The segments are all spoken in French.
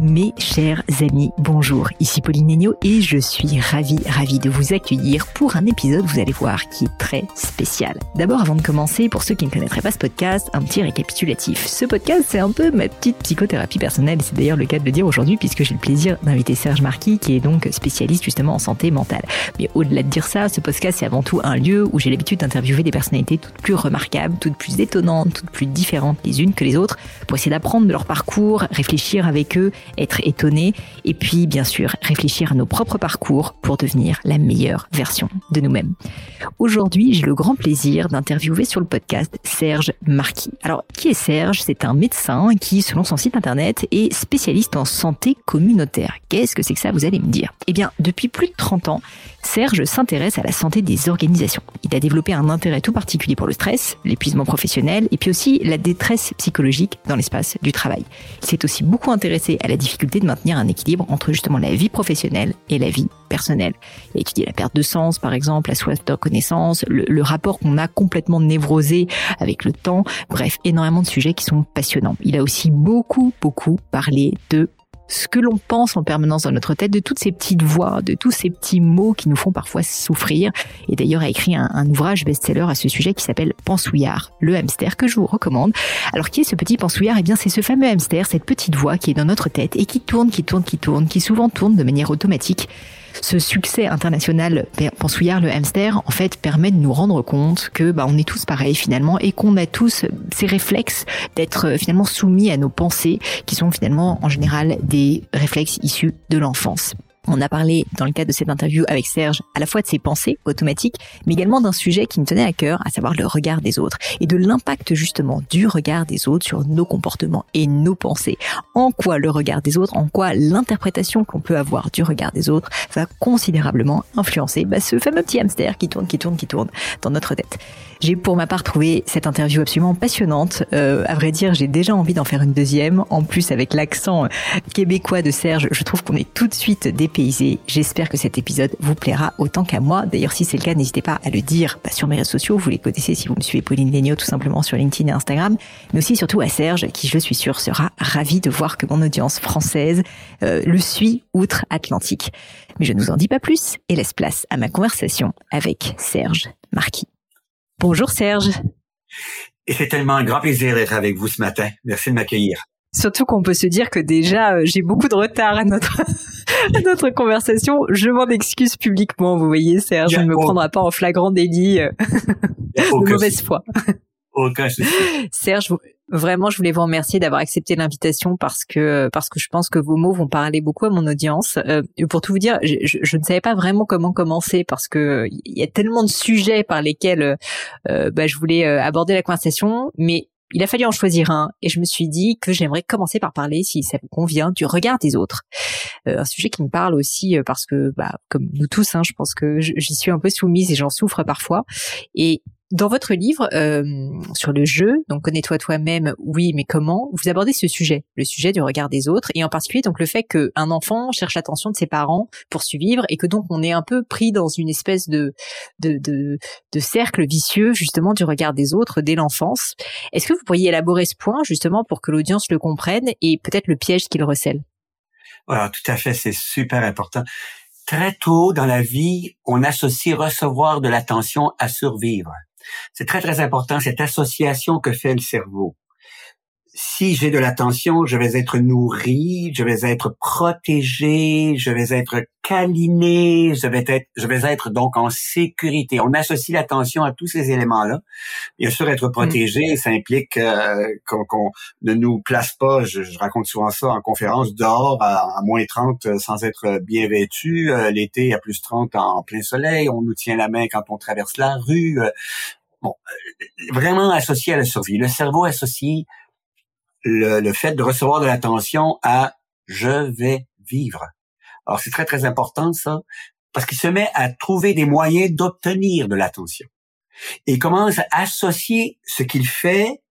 Mes chers amis, bonjour, ici Pauline Negno et je suis ravie, ravie de vous accueillir pour un épisode, vous allez voir, qui est très spécial. D'abord, avant de commencer, pour ceux qui ne connaîtraient pas ce podcast, un petit récapitulatif. Ce podcast, c'est un peu ma petite psychothérapie personnelle, c'est d'ailleurs le cas de le dire aujourd'hui puisque j'ai le plaisir d'inviter Serge Marquis qui est donc spécialiste justement en santé mentale. Mais au-delà de dire ça, ce podcast, c'est avant tout un lieu où j'ai l'habitude d'interviewer des personnalités toutes plus remarquables, toutes plus étonnantes, toutes plus différentes les unes que les autres pour essayer d'apprendre de leur parcours, réfléchir avec eux être étonné et puis bien sûr réfléchir à nos propres parcours pour devenir la meilleure version de nous-mêmes. Aujourd'hui, j'ai le grand plaisir d'interviewer sur le podcast Serge Marquis. Alors, qui est Serge? C'est un médecin qui, selon son site internet, est spécialiste en santé communautaire. Qu'est-ce que c'est que ça, vous allez me dire? Eh bien, depuis plus de 30 ans, Serge s'intéresse à la santé des organisations. Il a développé un intérêt tout particulier pour le stress, l'épuisement professionnel et puis aussi la détresse psychologique dans l'espace du travail. Il s'est aussi beaucoup intéressé à la difficulté de maintenir un équilibre entre justement la vie professionnelle et la vie personnelle. Il a étudié la perte de sens, par exemple, la soif de reconnaissance, le rapport qu'on a complètement névrosé avec le temps, bref, énormément de sujets qui sont passionnants. Il a aussi beaucoup, beaucoup parlé de ce que l'on pense en permanence dans notre tête, de toutes ces petites voix, de tous ces petits mots qui nous font parfois souffrir. Et d'ailleurs a écrit un, ouvrage best-seller à ce sujet qui s'appelle Pensouillard, le hamster que je vous recommande. Alors qui est ce petit pensouillard? Eh bien c'est ce fameux hamster, cette petite voix qui est dans notre tête et qui tourne, qui tourne, qui tourne, qui souvent tourne de manière automatique ce succès international Pensouillard le hamster en fait permet de nous rendre compte que bah, on est tous pareils finalement et qu'on a tous ces réflexes d'être euh, finalement soumis à nos pensées qui sont finalement en général des réflexes issus de l'enfance. On a parlé dans le cadre de cette interview avec Serge à la fois de ses pensées automatiques, mais également d'un sujet qui me tenait à cœur, à savoir le regard des autres, et de l'impact justement du regard des autres sur nos comportements et nos pensées. En quoi le regard des autres, en quoi l'interprétation qu'on peut avoir du regard des autres va considérablement influencer bah, ce fameux petit hamster qui tourne, qui tourne, qui tourne dans notre tête. J'ai pour ma part trouvé cette interview absolument passionnante. Euh, à vrai dire, j'ai déjà envie d'en faire une deuxième. En plus, avec l'accent euh, québécois de Serge, je trouve qu'on est tout de suite dépaysé. J'espère que cet épisode vous plaira autant qu'à moi. D'ailleurs, si c'est le cas, n'hésitez pas à le dire bah, sur mes réseaux sociaux. Vous les connaissez si vous me suivez Pauline Legno tout simplement sur LinkedIn et Instagram. Mais aussi surtout à Serge, qui je suis sûre sera ravi de voir que mon audience française euh, le suit outre-Atlantique. Mais je ne vous en dis pas plus et laisse place à ma conversation avec Serge Marquis. Bonjour Serge. Et c'est tellement un grand plaisir d'être avec vous ce matin. Merci de m'accueillir. Surtout qu'on peut se dire que déjà euh, j'ai beaucoup de retard à notre à notre conversation. Je m'en excuse publiquement, vous voyez Serge, je ne me prendrai pas en flagrant délit euh, de mauvaise foi. Serge, Vraiment, je voulais vous remercier d'avoir accepté l'invitation parce que parce que je pense que vos mots vont parler beaucoup à mon audience. Euh, pour tout vous dire, je, je, ne savais pas vraiment comment commencer parce que il y a tellement de sujets par lesquels euh, bah, je voulais euh, aborder la conversation, mais il a fallu en choisir un et je me suis dit que j'aimerais commencer par parler, si ça vous convient, du regard des autres. Euh, un sujet qui me parle aussi parce que, bah, comme nous tous, hein, je pense que j'y suis un peu soumise et j'en souffre parfois. Et dans votre livre euh, sur le jeu, donc connais-toi toi-même, oui, mais comment Vous abordez ce sujet, le sujet du regard des autres, et en particulier donc le fait qu'un enfant cherche l'attention de ses parents pour survivre, et que donc on est un peu pris dans une espèce de de, de, de cercle vicieux justement du regard des autres dès l'enfance. Est-ce que vous pourriez élaborer ce point justement pour que l'audience le comprenne et peut-être le piège qu'il recèle? Voilà, tout à fait, c'est super important. Très tôt dans la vie, on associe recevoir de l'attention à survivre. C'est très, très important, cette association que fait le cerveau. Si j'ai de l'attention, je vais être nourri, je vais être protégé, je vais être câliné, je vais être, je vais être donc en sécurité. On associe l'attention à tous ces éléments-là. Bien sûr, être protégé, mm. ça implique euh, qu'on ne nous place pas, je, raconte souvent ça en conférence, dehors à, moins 30 euh, sans être bien vêtu, euh, l'été à plus 30 en plein soleil, on nous tient la main quand on traverse la rue. Bon, euh, vraiment associé à la survie. Le cerveau associe le, le fait de recevoir de l'attention à je vais vivre. Alors c'est très très important ça, parce qu'il se met à trouver des moyens d'obtenir de l'attention. Et il commence à associer ce qu'il fait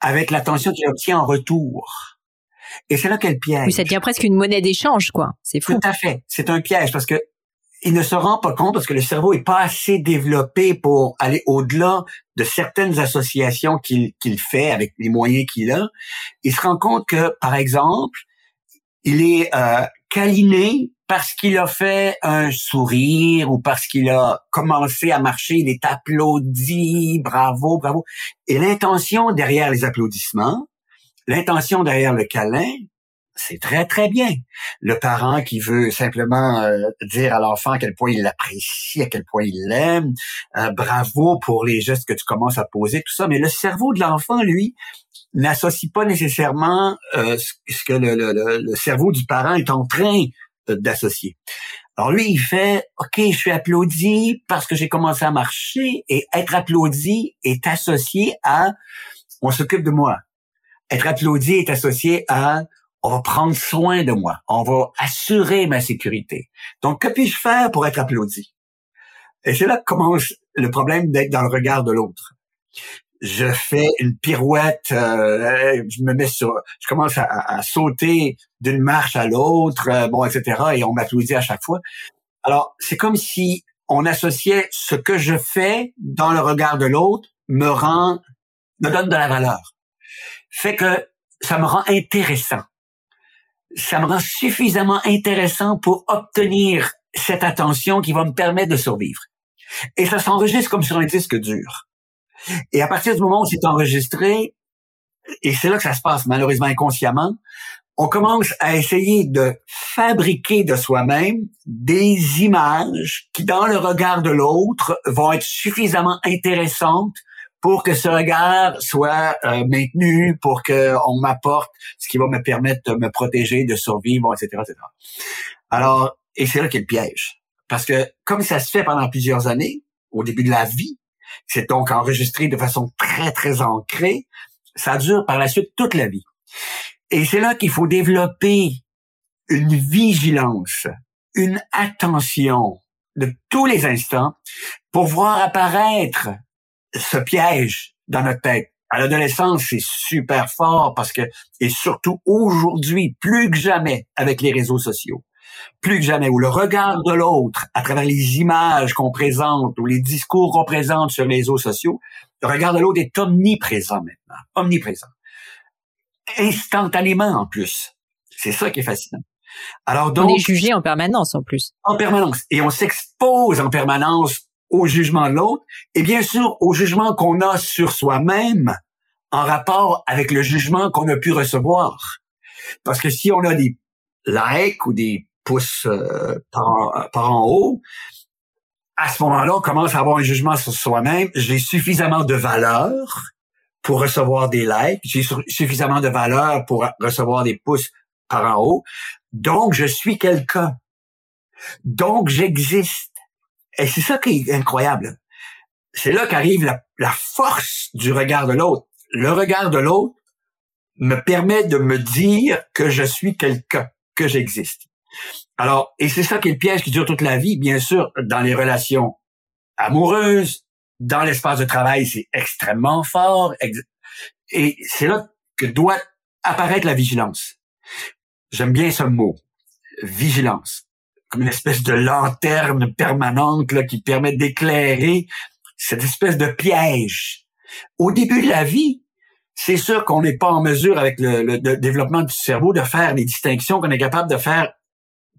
avec l'attention qu'il obtient en retour. Et c'est là qu'elle piège. Oui, ça devient presque une monnaie d'échange, quoi. C'est fou. Tout à fait. C'est un piège parce que il ne se rend pas compte parce que le cerveau est pas assez développé pour aller au-delà de certaines associations qu'il qu'il fait avec les moyens qu'il a. Il se rend compte que, par exemple, il est euh, câliné parce qu'il a fait un sourire ou parce qu'il a commencé à marcher, il est applaudi, bravo, bravo. Et l'intention derrière les applaudissements, l'intention derrière le câlin, c'est très très bien. Le parent qui veut simplement euh, dire à l'enfant à quel point il l'apprécie, à quel point il l'aime, euh, bravo pour les gestes que tu commences à poser, tout ça. Mais le cerveau de l'enfant, lui, n'associe pas nécessairement euh, ce que le, le, cerveau du parent est en train d'associer. Alors lui, il fait, OK, je suis applaudi parce que j'ai commencé à marcher et être applaudi est associé à, on s'occupe de moi. Être applaudi est associé à, on va prendre soin de moi, on va assurer ma sécurité. Donc, que puis-je faire pour être applaudi? Et c'est là que commence le problème d'être dans le regard de l'autre. Je fais une pirouette, euh, je me mets sur, je commence à, sauter d'une marche à l'autre, euh, bon, etc. Et on m'applaudit à chaque fois. Alors, c'est comme si on associait ce que je fais dans le regard de l'autre me rend, me donne de la valeur. Fait que ça me rend intéressant ça me rend suffisamment intéressant pour obtenir cette attention qui va me permettre de survivre. Et ça s'enregistre comme sur un disque dur. Et à partir du moment où c'est enregistré, et c'est là que ça se passe malheureusement inconsciemment, on commence à essayer de fabriquer de soi-même des images qui, dans le regard de l'autre, vont être suffisamment intéressantes pour que ce regard soit euh, maintenu, pour qu'on m'apporte ce qui va me permettre de me protéger, de survivre, etc., etc. Alors, et c'est là qu'est le piège. Parce que comme ça se fait pendant plusieurs années, au début de la vie, c'est donc enregistré de façon très, très ancrée, ça dure par la suite toute la vie. Et c'est là qu'il faut développer une vigilance, une attention de tous les instants pour voir apparaître ce piège dans notre tête. À l'adolescence, c'est super fort parce que, et surtout aujourd'hui, plus que jamais avec les réseaux sociaux, plus que jamais, où le regard de l'autre, à travers les images qu'on présente ou les discours qu'on présente sur les réseaux sociaux, le regard de l'autre est omniprésent maintenant, omniprésent. Instantanément en plus. C'est ça qui est fascinant. Alors donc, on est jugé en permanence en plus. En permanence. Et on s'expose en permanence au jugement de l'autre et bien sûr au jugement qu'on a sur soi-même en rapport avec le jugement qu'on a pu recevoir. Parce que si on a des likes ou des pouces euh, par, par en haut, à ce moment-là, on commence à avoir un jugement sur soi-même. J'ai suffisamment de valeur pour recevoir des likes. J'ai suffisamment de valeur pour recevoir des pouces par en haut. Donc, je suis quelqu'un. Donc, j'existe. Et c'est ça qui est incroyable. C'est là qu'arrive la, force du regard de l'autre. Le regard de l'autre me permet de me dire que je suis quelqu'un, que j'existe. Alors, et c'est ça qui est le piège qui dure toute la vie, bien sûr, dans les relations amoureuses, dans l'espace de travail, c'est extrêmement fort. Et c'est là que doit apparaître la vigilance. J'aime bien ce mot, vigilance comme une espèce de lanterne permanente là, qui permet d'éclairer cette espèce de piège. Au début de la vie, c'est sûr qu'on n'est pas en mesure, avec le, développement du cerveau, de faire les distinctions qu'on est capable de faire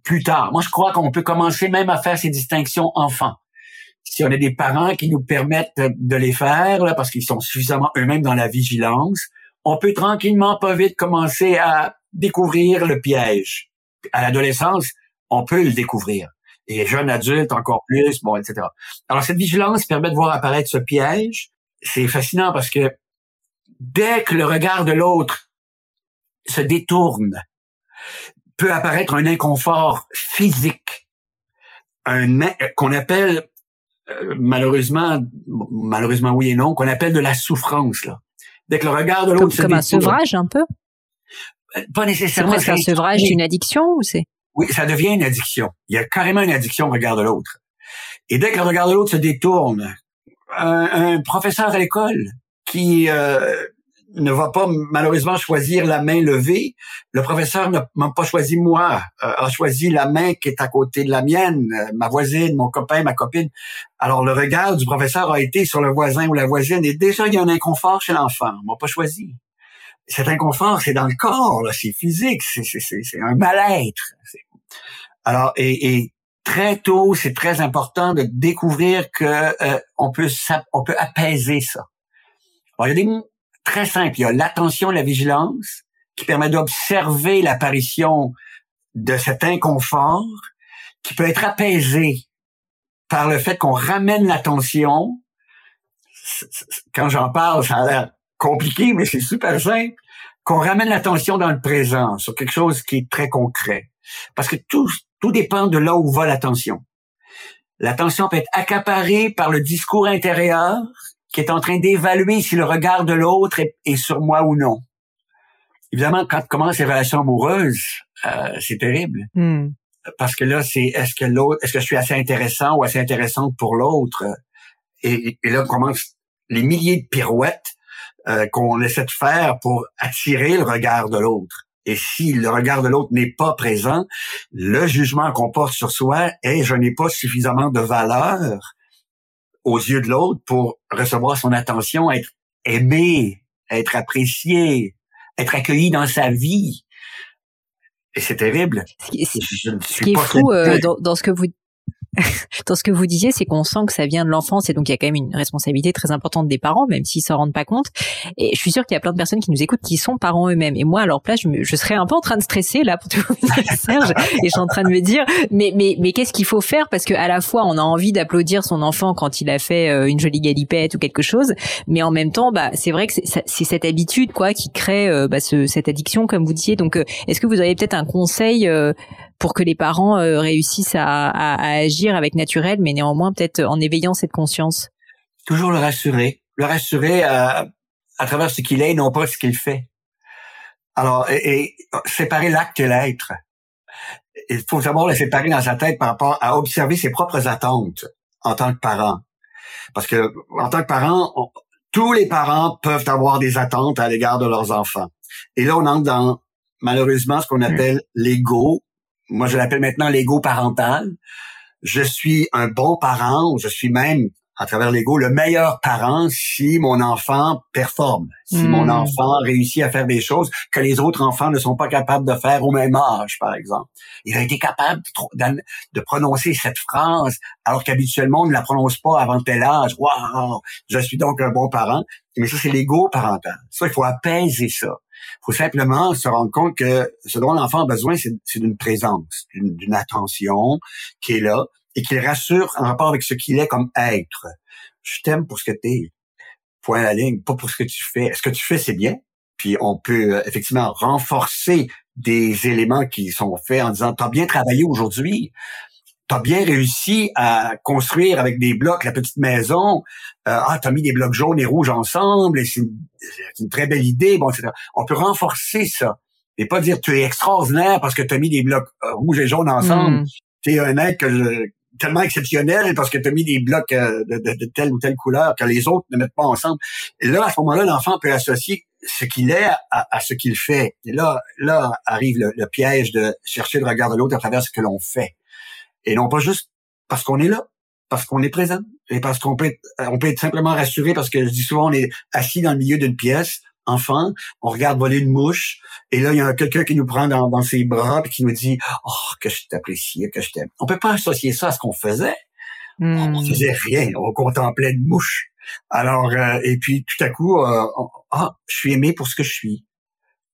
plus tard. Moi, je crois qu'on peut commencer même à faire ces distinctions enfants. Si on a des parents qui nous permettent de les faire, là, parce qu'ils sont suffisamment eux-mêmes dans la vigilance, on peut tranquillement, pas vite, commencer à découvrir le piège. À l'adolescence, on peut le découvrir. Et jeunes adultes encore plus, bon, etc. Alors cette vigilance permet de voir apparaître ce piège. C'est fascinant parce que dès que le regard de l'autre se détourne, peut apparaître un inconfort physique, un qu'on appelle euh, malheureusement, malheureusement oui et non, qu'on appelle de la souffrance là. Dès que le regard de l'autre se comme un sevrage un peu? Pas nécessairement. C'est un sevrage d'une addiction ou c'est oui, ça devient une addiction. Il y a carrément une addiction au regard de l'autre. Et dès que le regard de l'autre se détourne, un, professeur à l'école qui euh, ne va pas malheureusement choisir la main levée. Le professeur n'a pas choisi moi, euh, a choisi la main qui est à côté de la mienne, euh, ma voisine, mon copain, ma copine. Alors le regard du professeur a été sur le voisin ou la voisine et déjà il y a un inconfort chez l'enfant. On m'a pas choisi. Cet inconfort, c'est dans le corps, c'est physique, c'est un mal-être. Alors et, et très tôt, c'est très important de découvrir que euh, on peut on peut apaiser ça. Alors, il y a des mots très simples. Il y a l'attention, la vigilance, qui permet d'observer l'apparition de cet inconfort, qui peut être apaisé par le fait qu'on ramène l'attention. Quand j'en parle, ça a l'air compliqué, mais c'est super simple. Qu'on ramène l'attention dans le présent, sur quelque chose qui est très concret. Parce que tout, tout dépend de là où va l'attention. L'attention peut être accaparée par le discours intérieur qui est en train d'évaluer si le regard de l'autre est, sur moi ou non. Évidemment, quand commencent les relations amoureuses, euh, c'est terrible. Hmm. Parce que là, c'est est-ce que l'autre, est-ce que je suis assez intéressant ou assez intéressante pour l'autre? Et, et, là commencent les milliers de pirouettes euh, qu'on essaie de faire pour attirer le regard de l'autre. Et si le regard de l'autre n'est pas présent, le jugement qu'on porte sur soi est je n'ai pas suffisamment de valeur aux yeux de l'autre pour recevoir son attention, être aimé, être apprécié, être accueilli dans sa vie. Et c'est terrible. Ce qui, est fou euh, dans, dans, ce que vous dans ce que vous disiez, c'est qu'on sent que ça vient de l'enfance et donc il y a quand même une responsabilité très importante des parents, même s'ils s'en rendent pas compte. Et je suis sûre qu'il y a plein de personnes qui nous écoutent qui sont parents eux-mêmes. Et moi, à leur place, je, je serais un peu en train de stresser là pour tout Serge. Et je suis en train de me dire, mais mais mais qu'est-ce qu'il faut faire? Parce que à la fois, on a envie d'applaudir son enfant quand il a fait euh, une jolie galipette ou quelque chose, mais en même temps, bah c'est vrai que c'est cette habitude quoi qui crée euh, bah, ce, cette addiction, comme vous disiez. Donc, euh, est-ce que vous auriez peut-être un conseil pour que les parents euh, réussissent à, à, agir avec naturel, mais néanmoins peut-être en éveillant cette conscience. Toujours le rassurer, le rassurer à, à travers ce qu'il est, et non pas ce qu'il fait. Alors, et, séparer l'acte et l'être. Il faut savoir le séparer dans sa tête par rapport à observer ses propres attentes en tant que parent. Parce que en tant que parent, tous les parents peuvent avoir des attentes à l'égard de leurs enfants. Et là, on entre dans malheureusement ce qu'on mmh. appelle l'ego moi je l'appelle maintenant l'ego parental. Je suis un bon parent, je suis même à travers l'ego le meilleur parent si mon enfant performe, si mon hmm. enfant réussit à faire des choses que les autres enfants ne sont pas capables de faire au même âge, par exemple. Il a été capable de, de prononcer cette phrase alors qu'habituellement on ne la prononce pas avant tel âge. Waouh, je suis donc un bon parent. Mais ça c'est l'ego parental. Ça il faut apaiser ça faut simplement se rendre compte que ce dont l'enfant a besoin, c'est d'une présence, d'une attention qui est là et qui le rassure en rapport avec ce qu'il est comme être. Je t'aime pour ce que t'es. Point à la ligne, pas pour ce que tu fais. Ce que tu fais, c'est bien. Puis on peut euh, effectivement renforcer des éléments qui sont faits en disant, t'as bien travaillé aujourd'hui t'as bien réussi à construire avec des blocs la petite maison. Euh, ah, t'as mis des blocs jaunes et rouges ensemble et c'est une, très belle idée. Bon, etc. On peut renforcer ça et pas dire tu es extraordinaire parce que t'as mis des blocs euh, rouges et jaunes ensemble. Hmm. Tu es un être tellement exceptionnel parce que tu as mis des blocs euh, de, telle ou telle couleur que les autres ne mettent pas ensemble. Et là, à ce moment-là, l'enfant peut associer ce qu'il est à, ce qu'il fait. Et là, là arrive le piège de chercher le regard de l'autre à travers ce que l'on fait. Et non pas juste parce qu'on est là, parce qu'on est présent et parce qu'on peut, on peut être simplement rassuré parce que je dis souvent on est assis dans le milieu d'une pièce, enfant, on regarde voler une mouche et là il y a quelqu'un qui nous prend dans, ses bras et qui nous dit oh que je t'apprécie, que je t'aime. On peut pas associer ça à ce qu'on faisait. On hmm. faisait rien, on contemplait une mouche. Alors euh, et puis tout à coup euh, ah je suis aimé pour ce que je suis,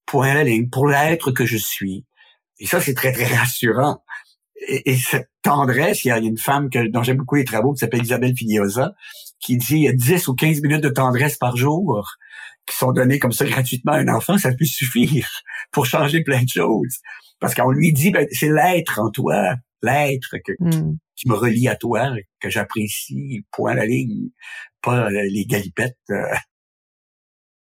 pour la ligne, pour l'être que je suis. Et ça c'est très très rassurant et, cette tendresse, il y a une femme que, dont j'aime beaucoup les travaux qui s'appelle Isabelle Filiosa, qui dit il y a 10 ou 15 minutes de tendresse par jour qui sont données comme ça gratuitement à un enfant, ça peut suffire pour changer plein de choses. Parce qu'on lui dit, ben, c'est l'être en toi, l'être hmm. qui me relie à toi, que j'apprécie, point la ligne, pas les galipettes. Euh,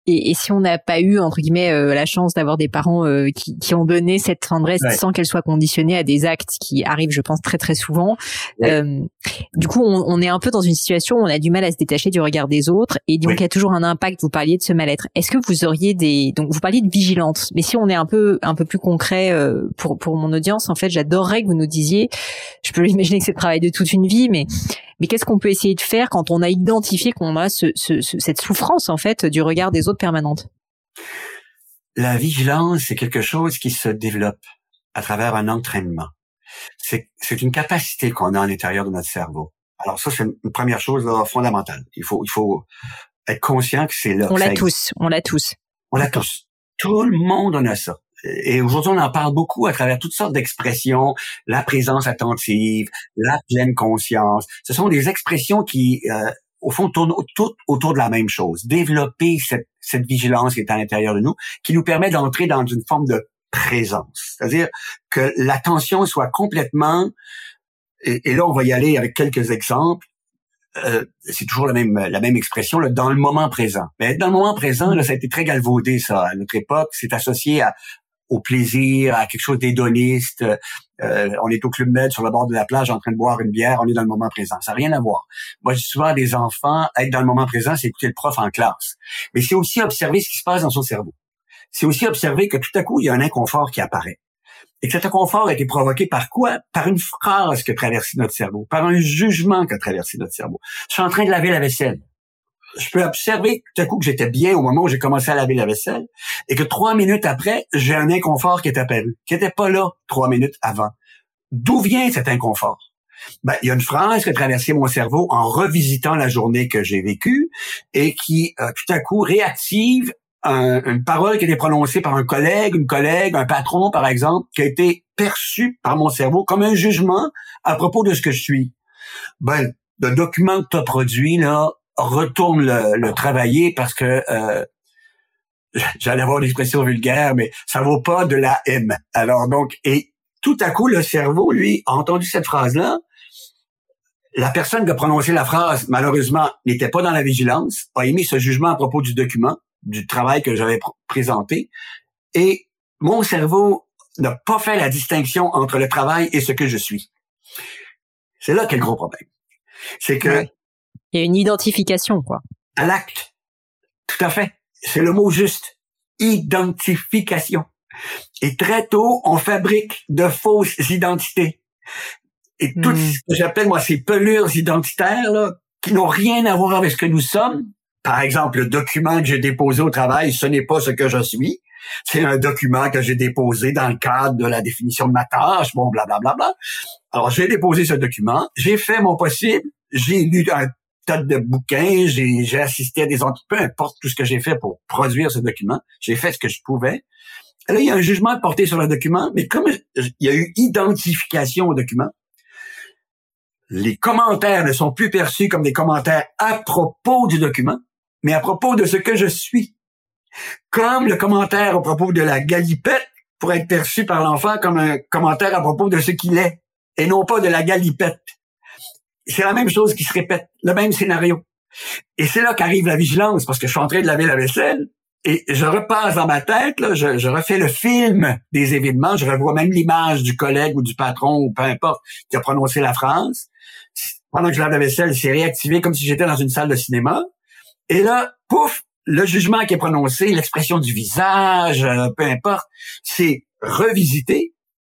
et, si on n'a pas eu entre guillemets euh, la chance d'avoir des parents euh, qui, qui, ont donné cette tendresse sans qu'elle soit conditionnée à des actes qui arrivent, je pense très très souvent. Euh, du coup, on, on, est un peu dans une situation où on a du mal à se détacher du regard des autres et donc il y a toujours un impact. Vous parliez de ce mal-être. Est-ce que vous auriez des donc vous parliez de vigilance, mais si on est un peu un peu plus concret pour pour mon audience, en fait, j'adorerais que vous nous disiez. Je peux imaginer que c'est le travail de toute une vie, mais mais qu'est-ce qu'on peut essayer de faire quand on a identifié qu'on a ce, ce, cette souffrance en fait du regard des autres permanente La vigilance, c'est quelque chose qui se développe à travers un entraînement. C'est une capacité qu'on a à l'intérieur de notre cerveau. Alors ça, c'est une première chose fondamentale. Il faut, il faut être conscient que c'est là. On l'a tous, on l'a tous. On l'a tous. Tout le monde en a ça et aujourd'hui, on en parle beaucoup à travers toutes sortes d'expressions, la présence attentive, la pleine conscience. Ce sont des expressions qui, euh, au fond, tournent toutes autour de la même chose. Développer cette, cette vigilance qui est à l'intérieur de nous, qui nous permet d'entrer dans une forme de présence. C'est-à-dire que l'attention soit complètement, et, là, on va y aller avec quelques exemples, euh, c'est toujours la même la même expression là, dans le moment présent. Mais dans le moment présent, là, ça a été très galvaudé ça à notre époque. C'est associé à, au plaisir, à quelque chose d'hédoniste. Euh, on est au Club Med sur le bord de la plage en train de boire une bière, on est dans le moment présent. Ça n'a rien à voir. Moi, je souvent des enfants, être dans le moment présent, c'est écouter le prof en classe. Mais c'est aussi observer ce qui se passe dans son cerveau. C'est aussi observer que tout à coup, il y a un inconfort qui apparaît. Et que cet inconfort a été provoqué par quoi? Par une phrase que traversé notre cerveau, par un jugement que traversé notre cerveau. Je suis en train de laver la vaisselle je peux observer tout à coup que j'étais bien au moment où j'ai commencé à laver la vaisselle et que trois minutes après, j'ai un inconfort qui est apparu, qui n'était pas là trois minutes avant. D'où vient cet inconfort? Ben, il y a une phrase qui a traversé mon cerveau en revisitant la journée que j'ai vécue et qui euh, tout à coup réactive une parole qui a été prononcée par un collègue, une collègue, un patron par exemple, qui a été perçue par mon cerveau comme un jugement à propos de ce que je suis. Ben, le document que tu as produit, là, retourne le, travailler parce que euh, j'allais avoir l'expression vulgaire, mais ça vaut pas de la M. Alors donc, et tout à coup, le cerveau, lui, a entendu cette phrase-là. La personne qui a prononcé la phrase, malheureusement, n'était pas dans la vigilance, a émis ce jugement à propos du document, du travail que j'avais présenté, et mon cerveau n'a pas fait la distinction entre le travail et ce que je suis. C'est là qu'est le gros problème. C'est que il y a une identification, quoi. À l'acte. Tout à fait. C'est le mot juste. Identification. Et très tôt, on fabrique de fausses identités. Et tout hmm. ce que j'appelle, moi, ces pelures identitaires, là, qui n'ont rien à voir avec ce que nous sommes. Par exemple, le document que j'ai déposé au travail, ce n'est pas ce que je suis. C'est un document que j'ai déposé dans le cadre de la définition de ma tâche, bon, blablabla. Bla, bla, bla. Alors, j'ai déposé ce document, j'ai fait mon possible, j'ai lu un de bouquins, j'ai assisté à des peu importe tout ce que j'ai fait pour produire ce document, j'ai fait ce que je pouvais. Là, il y a un jugement porté sur le document, mais comme il y a eu identification au document, les commentaires ne sont plus perçus comme des commentaires à propos du document, mais à propos de ce que je suis. Comme le commentaire à propos de la galipette pourrait être perçu par l'enfant comme un commentaire à propos de ce qu'il est, et non pas de la galipette c'est la même chose qui se répète, le même scénario. Et c'est là qu'arrive la vigilance, parce que je suis en train de laver la vaisselle, et je repasse dans ma tête, là, je, je, refais le film des événements, je revois même l'image du collègue ou du patron, ou peu importe, qui a prononcé la phrase. Pendant que je lave la vaisselle, c'est réactivé comme si j'étais dans une salle de cinéma. Et là, pouf, le jugement qui est prononcé, l'expression du visage, euh, peu importe, c'est revisité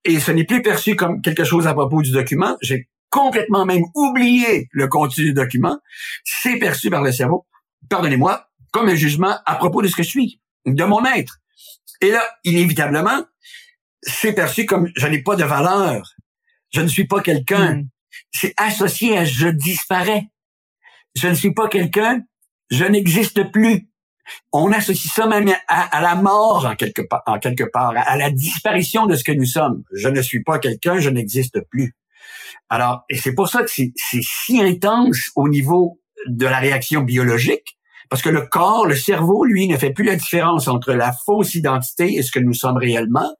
et ce n'est plus perçu comme quelque chose à propos du document. Complètement même oublié le contenu du document, c'est perçu par le cerveau, pardonnez-moi, comme un jugement à propos de ce que je suis, de mon être. Et là, inévitablement, c'est perçu comme je n'ai pas de valeur, je ne suis pas quelqu'un. Hmm. C'est associé à je disparais. Je ne suis pas quelqu'un, je n'existe plus. On associe ça même à, la mort en quelque, part, en quelque part, à la disparition de ce que nous sommes. Je ne suis pas quelqu'un, je n'existe plus. Alors, et c'est pour ça que c'est si intense au niveau de la réaction biologique, parce que le corps, le cerveau, lui, ne fait plus la différence entre la fausse identité et ce que nous sommes réellement.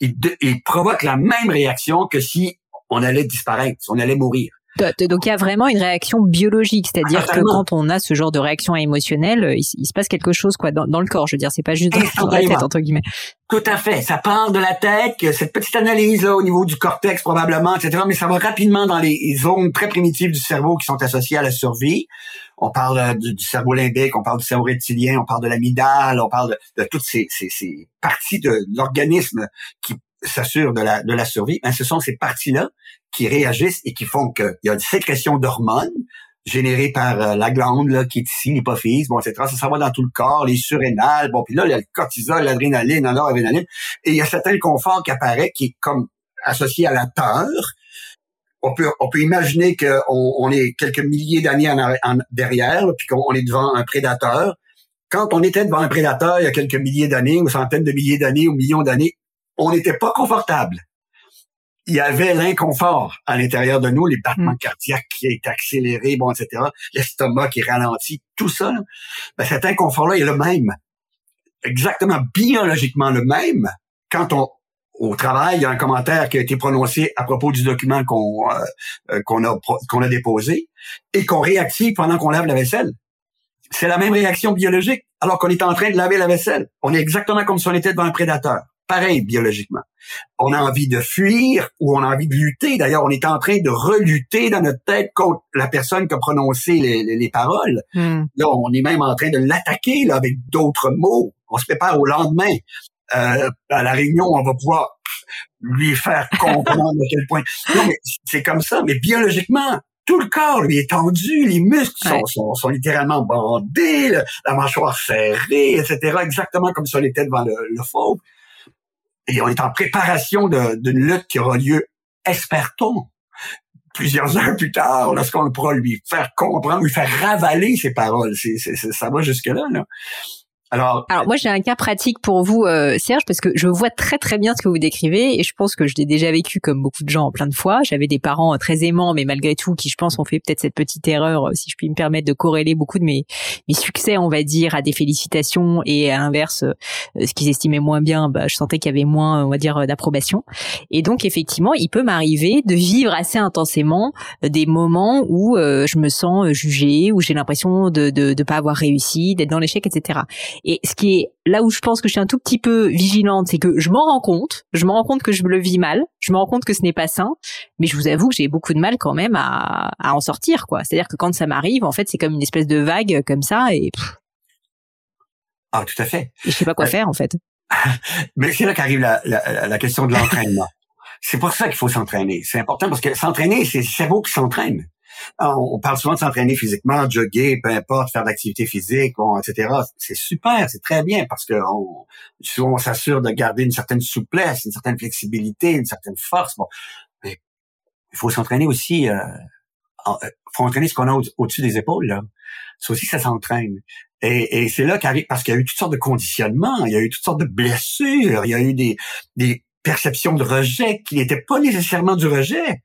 Il, il provoque la même réaction que si on allait disparaître, si on allait mourir. Donc il y a vraiment une réaction biologique, c'est-à-dire que quand on a ce genre de réaction émotionnelle, il, se passe quelque chose quoi dans, le corps. Je veux dire, c'est pas juste dans la tête entre guillemets. Tout à fait. Ça part de la tête, cette petite analyse là au niveau du cortex probablement, etc. Mais ça va rapidement dans les zones très primitives du cerveau qui sont associées à la survie. On parle euh, du, cerveau limbique, on parle du cerveau reptilien, on parle de l'amygdale, on parle de, toutes ces, ces, ces parties de l'organisme qui s'assurent de la, de la survie. Ben, ce sont ces parties-là qui réagissent et qui font qu'il y a une sécrétion d'hormones générées par euh, la glande là, qui est ici, l'hypophyse, bon, etc. Ça, ça va dans tout le corps, les surrénales, bon, puis là, il y a le cortisol, l'adrénaline, l'adrénaline, et il y a certain confort qui apparaît qui est comme associé à la peur. On peut, on peut imaginer qu'on on est quelques milliers d'années en, derrière, puis qu'on est devant un prédateur. Quand on était devant un prédateur il y a quelques milliers d'années, ou centaines de milliers d'années, ou millions d'années, on n'était pas confortable il y avait l'inconfort à l'intérieur de nous, les battements hmm. cardiaques qui étaient accélérés, bon, etc., l'estomac qui ralentit, tout ça. ben, cet inconfort-là est le même, exactement biologiquement le même quand on au travail, il y a un commentaire qui a été prononcé à propos du document qu'on euh, euh, qu'on a qu'on a déposé et qu'on réactive pendant qu'on lave la vaisselle. C'est la même réaction biologique alors qu'on est en train de laver la vaisselle. On est exactement comme si on était devant un prédateur pareil biologiquement. On a envie de fuir ou on a envie de lutter. D'ailleurs, on est en train de relutter dans notre tête contre la personne qui a prononcé les, paroles. Hmm. Là, on est même en train de l'attaquer là, avec d'autres mots. On se prépare au lendemain. Euh, à la réunion, on va pouvoir lui faire comprendre à quel point. Non, mais c'est comme ça. Mais biologiquement, tout le corps lui est tendu, les muscles sont, sont, littéralement bandés, la mâchoire serrée, etc. Exactement comme si on était devant le, le fauve et on est en préparation d'une lutte qui aura lieu, espère-t-on, plusieurs heures plus tard, lorsqu'on pourra lui faire comprendre, lui faire ravaler ses paroles. Ça va jusque-là. Là. Alors, moi j'ai un cas pratique pour vous euh, Serge parce que je vois très très bien ce que vous décrivez et je pense que je l'ai déjà vécu comme beaucoup de gens plein de fois. J'avais des parents très aimants mais malgré tout qui je pense ont fait peut-être cette petite erreur si je puis me permettre de corréler beaucoup de mes mes succès on va dire à des félicitations et à l'inverse euh, ce qu'ils estimaient moins bien, bah, je sentais qu'il y avait moins on va dire d'approbation. Et donc effectivement, il peut m'arriver de vivre assez intensément des moments où euh, je me sens jugée, où j'ai l'impression de, de de pas avoir réussi, d'être dans l'échec, etc. Et ce qui est là où je pense que je suis un tout petit peu vigilante, c'est que je m'en rends compte, je me rends compte que je me le vis mal, je me rends compte que ce n'est pas sain, mais je vous avoue que j'ai beaucoup de mal quand même à, à en sortir, quoi. C'est-à-dire que quand ça m'arrive, en fait, c'est comme une espèce de vague comme ça et. ah, tout à fait. Et je sais pas quoi euh, faire, en fait. mais c'est là qu'arrive la, la, la question de l'entraînement. c'est pour ça qu'il faut s'entraîner. C'est important parce que s'entraîner, c'est le cerveau qui s'entraîne. Ah, on parle souvent de s'entraîner physiquement, jogger, peu importe, faire de l'activité physique, etc. C'est super, c'est très bien parce que on, s'assure de garder une certaine souplesse, une certaine flexibilité, une certaine force. Bon, mais il faut s'entraîner aussi. Euh, euh faut entraîner ce qu'on a au-dessus des épaules. Là. C'est aussi ça s'entraîne. Et, c'est là qu'arrive parce qu'il y a eu toutes sortes de conditionnements, il y a eu toutes sortes de blessures, il y a eu des perceptions de rejet qui n'étaient pas nécessairement du rejet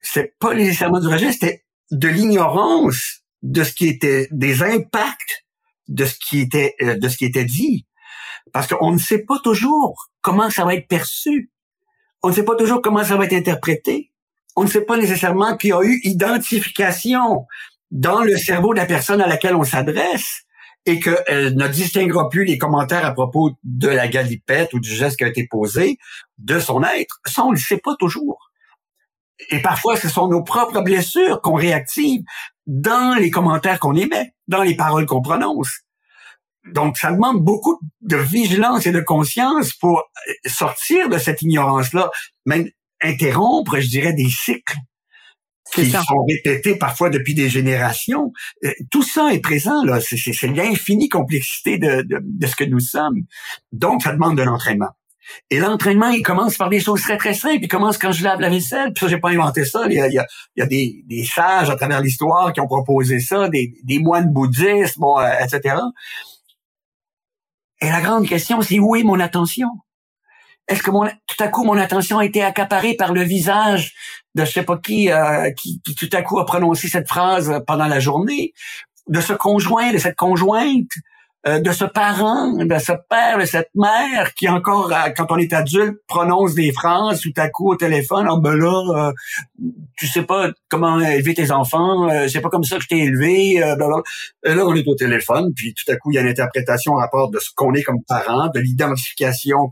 c'est pas nécessairement du rejet, c'était de l'ignorance de ce qui était des impacts de ce qui était euh, de ce qui était dit parce qu'on ne sait pas toujours comment ça va être perçu on ne sait pas toujours comment ça va être interprété on ne sait pas nécessairement qu'il y a eu identification dans le cerveau de la personne à laquelle on s'adresse et qu'elle ne distinguera plus les commentaires à propos de la galipette ou du geste qui a été posé de son être. Ça, on ne le sait pas toujours. Et parfois, ce sont nos propres blessures qu'on réactive dans les commentaires qu'on émet, dans les paroles qu'on prononce. Donc, ça demande beaucoup de vigilance et de conscience pour sortir de cette ignorance-là, même interrompre, je dirais, des cycles qui sont répétés parfois depuis des générations. Euh, tout ça est présent, là. C'est l'infinie complexité de, de, de, ce que nous sommes. Donc, ça demande de l'entraînement. Et l'entraînement, il commence par des choses très, très simples. Il commence quand je lave la vaisselle. Puis ça, j'ai pas inventé ça. Il y a, il y a, des, des, sages à travers l'histoire qui ont proposé ça, des, des moines bouddhistes, bon, euh, etc. Et la grande question, c'est où est mon attention? Est-ce que mon, tout à coup, mon attention a été accaparée par le visage de je sais pas qui, euh, qui, qui tout à coup a prononcé cette phrase pendant la journée, de ce conjoint, de cette conjointe, euh, de ce parent, de ce père, de cette mère qui encore, euh, quand on est adulte, prononce des phrases tout à coup au téléphone. Oh ben là, euh, tu sais pas comment élever tes enfants, c'est pas comme ça que je t'ai élevé. Et là, on est au téléphone, puis tout à coup, il y a une interprétation en rapport de ce qu'on est comme parent, de l'identification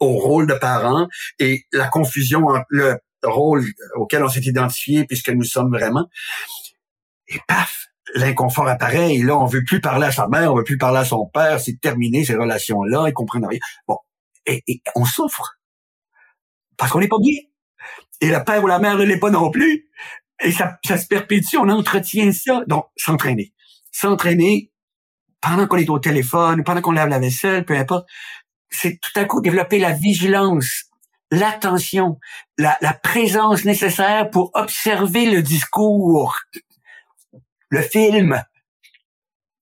au rôle de parent et la confusion entre le rôle auquel on s'est identifié puisque nous sommes vraiment. Et paf, l'inconfort apparaît et là, on veut plus parler à sa mère, on veut plus parler à son père, c'est terminé ces relations-là, ils comprennent rien. Bon, et, on souffre parce qu'on n'est pas bien. Et le père ou la mère ne l'est pas non plus. Et ça, se perpétue, on entretient ça. Donc, s'entraîner. S'entraîner pendant qu'on est au téléphone, pendant qu'on lave la vaisselle, peu importe. C'est tout à coup développer la vigilance, l'attention, la, la présence nécessaire pour observer le discours le film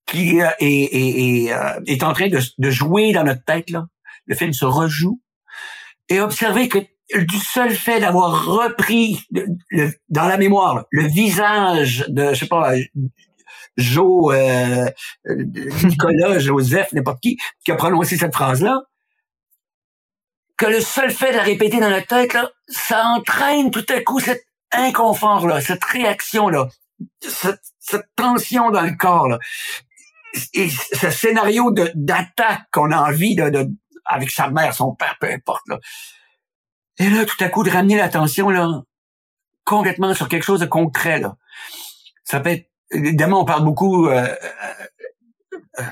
qui euh, est, euh, est, en train de, de, jouer dans notre tête, là. Le film se rejoue. Et observer que du seul fait d'avoir repris dans la mémoire le visage de, je sais pas, Joe, euh, Nicolas, Joseph, n'importe qui, qui a prononcé cette phrase-là, que le seul fait de la répéter dans notre tête, là, ça entraîne tout à coup cet inconfort-là, cette réaction-là cette, cette, tension dans le corps, là. Et ce scénario de, d'attaque qu'on a envie de, de, avec sa mère, son père, peu importe, là. Et là, tout à coup, de ramener l'attention, là, complètement sur quelque chose de concret, là. Ça peut être, évidemment, on parle beaucoup, euh,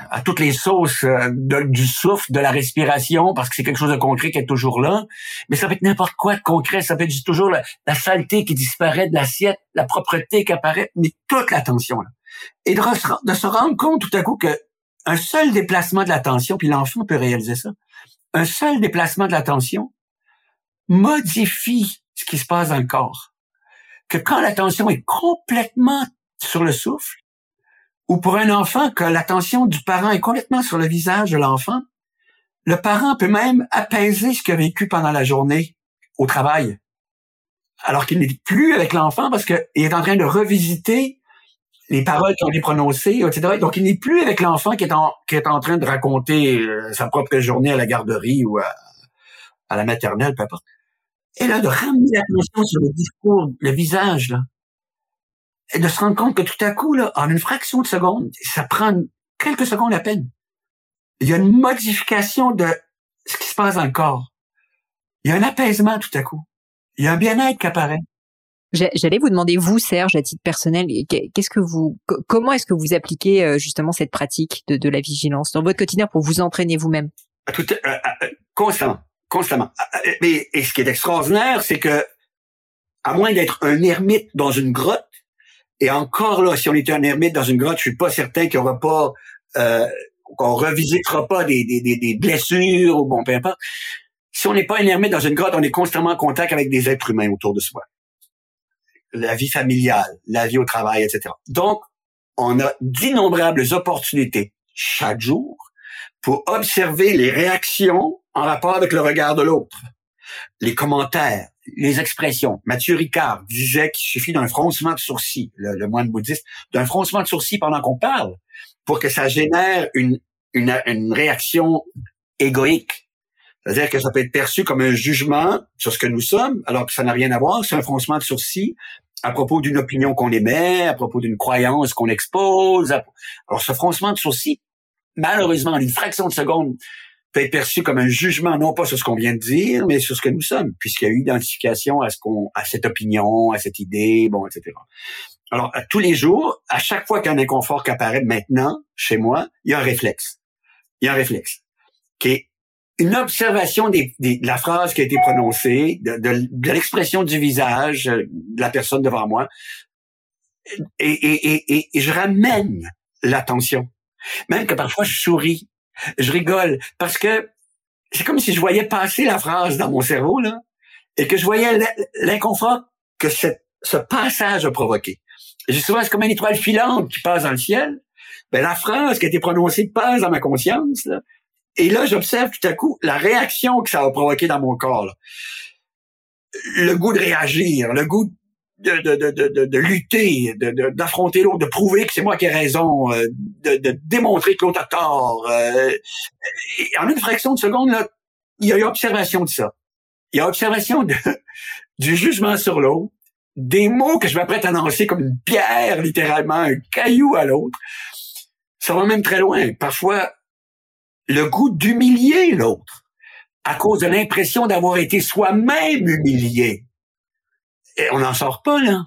à toutes les sauces euh, du souffle, de la respiration, parce que c'est quelque chose de concret qui est toujours là. Mais ça peut être n'importe quoi de concret. Ça peut être toujours la, saleté qui disparaît de l'assiette, la propreté qui apparaît, mais toute l'attention. Et de, de, se rendre compte tout à coup que un seul déplacement de l'attention, puis l'enfant peut réaliser ça, un seul déplacement de l'attention modifie ce qui se passe dans le corps. Que quand l'attention est complètement sur le souffle, ou pour un enfant que l'attention du parent est complètement sur le visage de l'enfant, le parent peut même apaiser ce qu'il a vécu pendant la journée au travail, alors qu'il n'est plus avec l'enfant parce qu'il est en train de revisiter les paroles qui ont été prononcées, etc. Donc, il n'est plus avec l'enfant qui est en train de raconter euh, sa propre journée à la garderie ou à, à la maternelle, peu importe. Et là, de ramener l'attention sur le discours, le visage, là, et de se rendre compte que tout à coup, là, en une fraction de seconde, ça prend quelques secondes à peine. Il y a une modification de ce qui se passe dans le corps. Il y a un apaisement tout à coup. Il y a un bien-être qui apparaît. J'allais vous demander, vous, Serge, à titre personnel, qu'est-ce que vous, comment est-ce que vous appliquez euh, justement cette pratique de, de la vigilance dans votre quotidien pour vous entraîner vous-même? Tout, euh, euh, constamment, constamment. Mais et ce qui est extraordinaire, c'est que à moins d'être un ermite dans une grotte, et encore là, si on était un ermite dans une grotte, je suis pas certain qu'il y aura pas, euh, qu'on revisitera pas des, des, des, blessures ou bon, peu importe. Si on n'est pas un ermite dans une grotte, on est constamment en contact avec des êtres humains autour de soi. La vie familiale, la vie au travail, etc. Donc, on a d'innombrables opportunités chaque jour pour observer les réactions en rapport avec le regard de l'autre, les commentaires, les expressions. Mathieu Ricard disait qu'il suffit d'un froncement de sourcils, le, moine bouddhiste, d'un froncement de sourcils pendant qu'on parle pour que ça génère une, une, une réaction égoïque. C'est-à-dire que ça peut être perçu comme un jugement sur ce que nous sommes, alors que ça n'a rien à voir. C'est un froncement de sourcils à propos d'une opinion qu'on émet, à propos d'une croyance qu'on expose. Alors ce froncement de sourcils, malheureusement, en une fraction de seconde, peut être perçu comme un jugement, non pas sur ce qu'on vient de dire, mais sur ce que nous sommes, puisqu'il y a eu identification à ce qu'on, à cette opinion, à cette idée, bon, etc. Alors, à tous les jours, à chaque fois qu'un inconfort qui apparaît maintenant, chez moi, il y a un réflexe. Il y a un réflexe. Qui est une observation des, de la phrase qui a été prononcée, de, de, l'expression du visage de la personne devant moi, et, et, et, et je ramène l'attention. Même que parfois je souris je rigole parce que c'est comme si je voyais passer la phrase dans mon cerveau, là, et que je voyais l'inconfort que ce passage a provoqué. J'ai souvent, c'est comme une étoile filante qui passe dans le ciel. Ben, la phrase qui a été prononcée passe dans ma conscience, là, et là, j'observe tout à coup la réaction que ça a provoqué dans mon corps. Le goût de réagir, le goût de, de, de, de, lutter, d'affronter l'autre, de prouver que c'est moi qui ai raison, euh, de, démontrer que l'autre a tort. Euh, en une fraction de seconde, là, il y a eu observation de ça. Il y a observation du jugement sur l'autre, des mots que je m'apprête à lancer comme une pierre, littéralement, un caillou à l'autre. Ça va même très loin. Parfois, le goût d'humilier l'autre à cause de l'impression d'avoir été soi-même humilié. Et on n'en sort pas, là.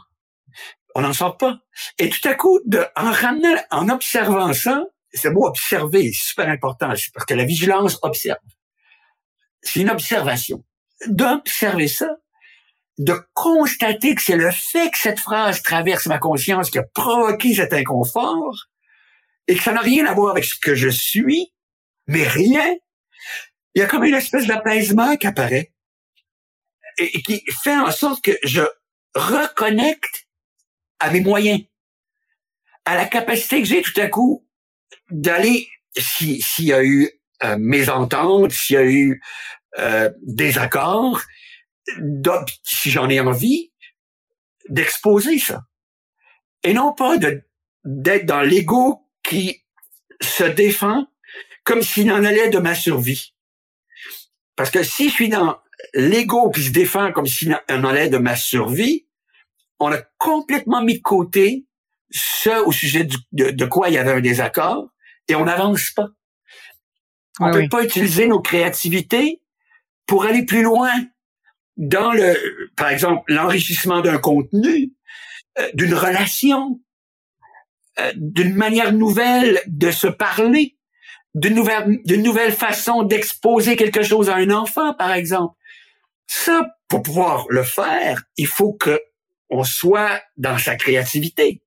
On n'en sort pas. Et tout à coup, de, en ramenant, en observant ça, ce mot observer est super important, parce que la vigilance observe. C'est une observation. D'observer ça, de constater que c'est le fait que cette phrase traverse ma conscience qui a provoqué cet inconfort, et que ça n'a rien à voir avec ce que je suis, mais rien. Il y a comme une espèce d'apaisement qui apparaît et, qui fait en sorte que je reconnecte à mes moyens, à la capacité que j'ai tout à coup d'aller, s'il y a eu euh, mésentente, s'il y a eu euh, désaccord, si j'en ai envie, d'exposer ça. Et non pas d'être dans l'ego qui se défend comme s'il en allait de ma survie. Parce que si je suis dans l'ego qui se défend comme s'il en allait de ma survie, on a complètement mis de côté ce au sujet de, quoi il y avait un désaccord et on n'avance pas. On ne peut pas utiliser nos créativités pour aller plus loin dans le, par exemple, l'enrichissement d'un contenu, euh, d'une relation, euh, d'une manière nouvelle de se parler d'une nouvelle, d'une nouvelle façon d'exposer quelque chose à un enfant, par exemple. Ça, pour pouvoir le faire, il faut que on soit dans sa créativité.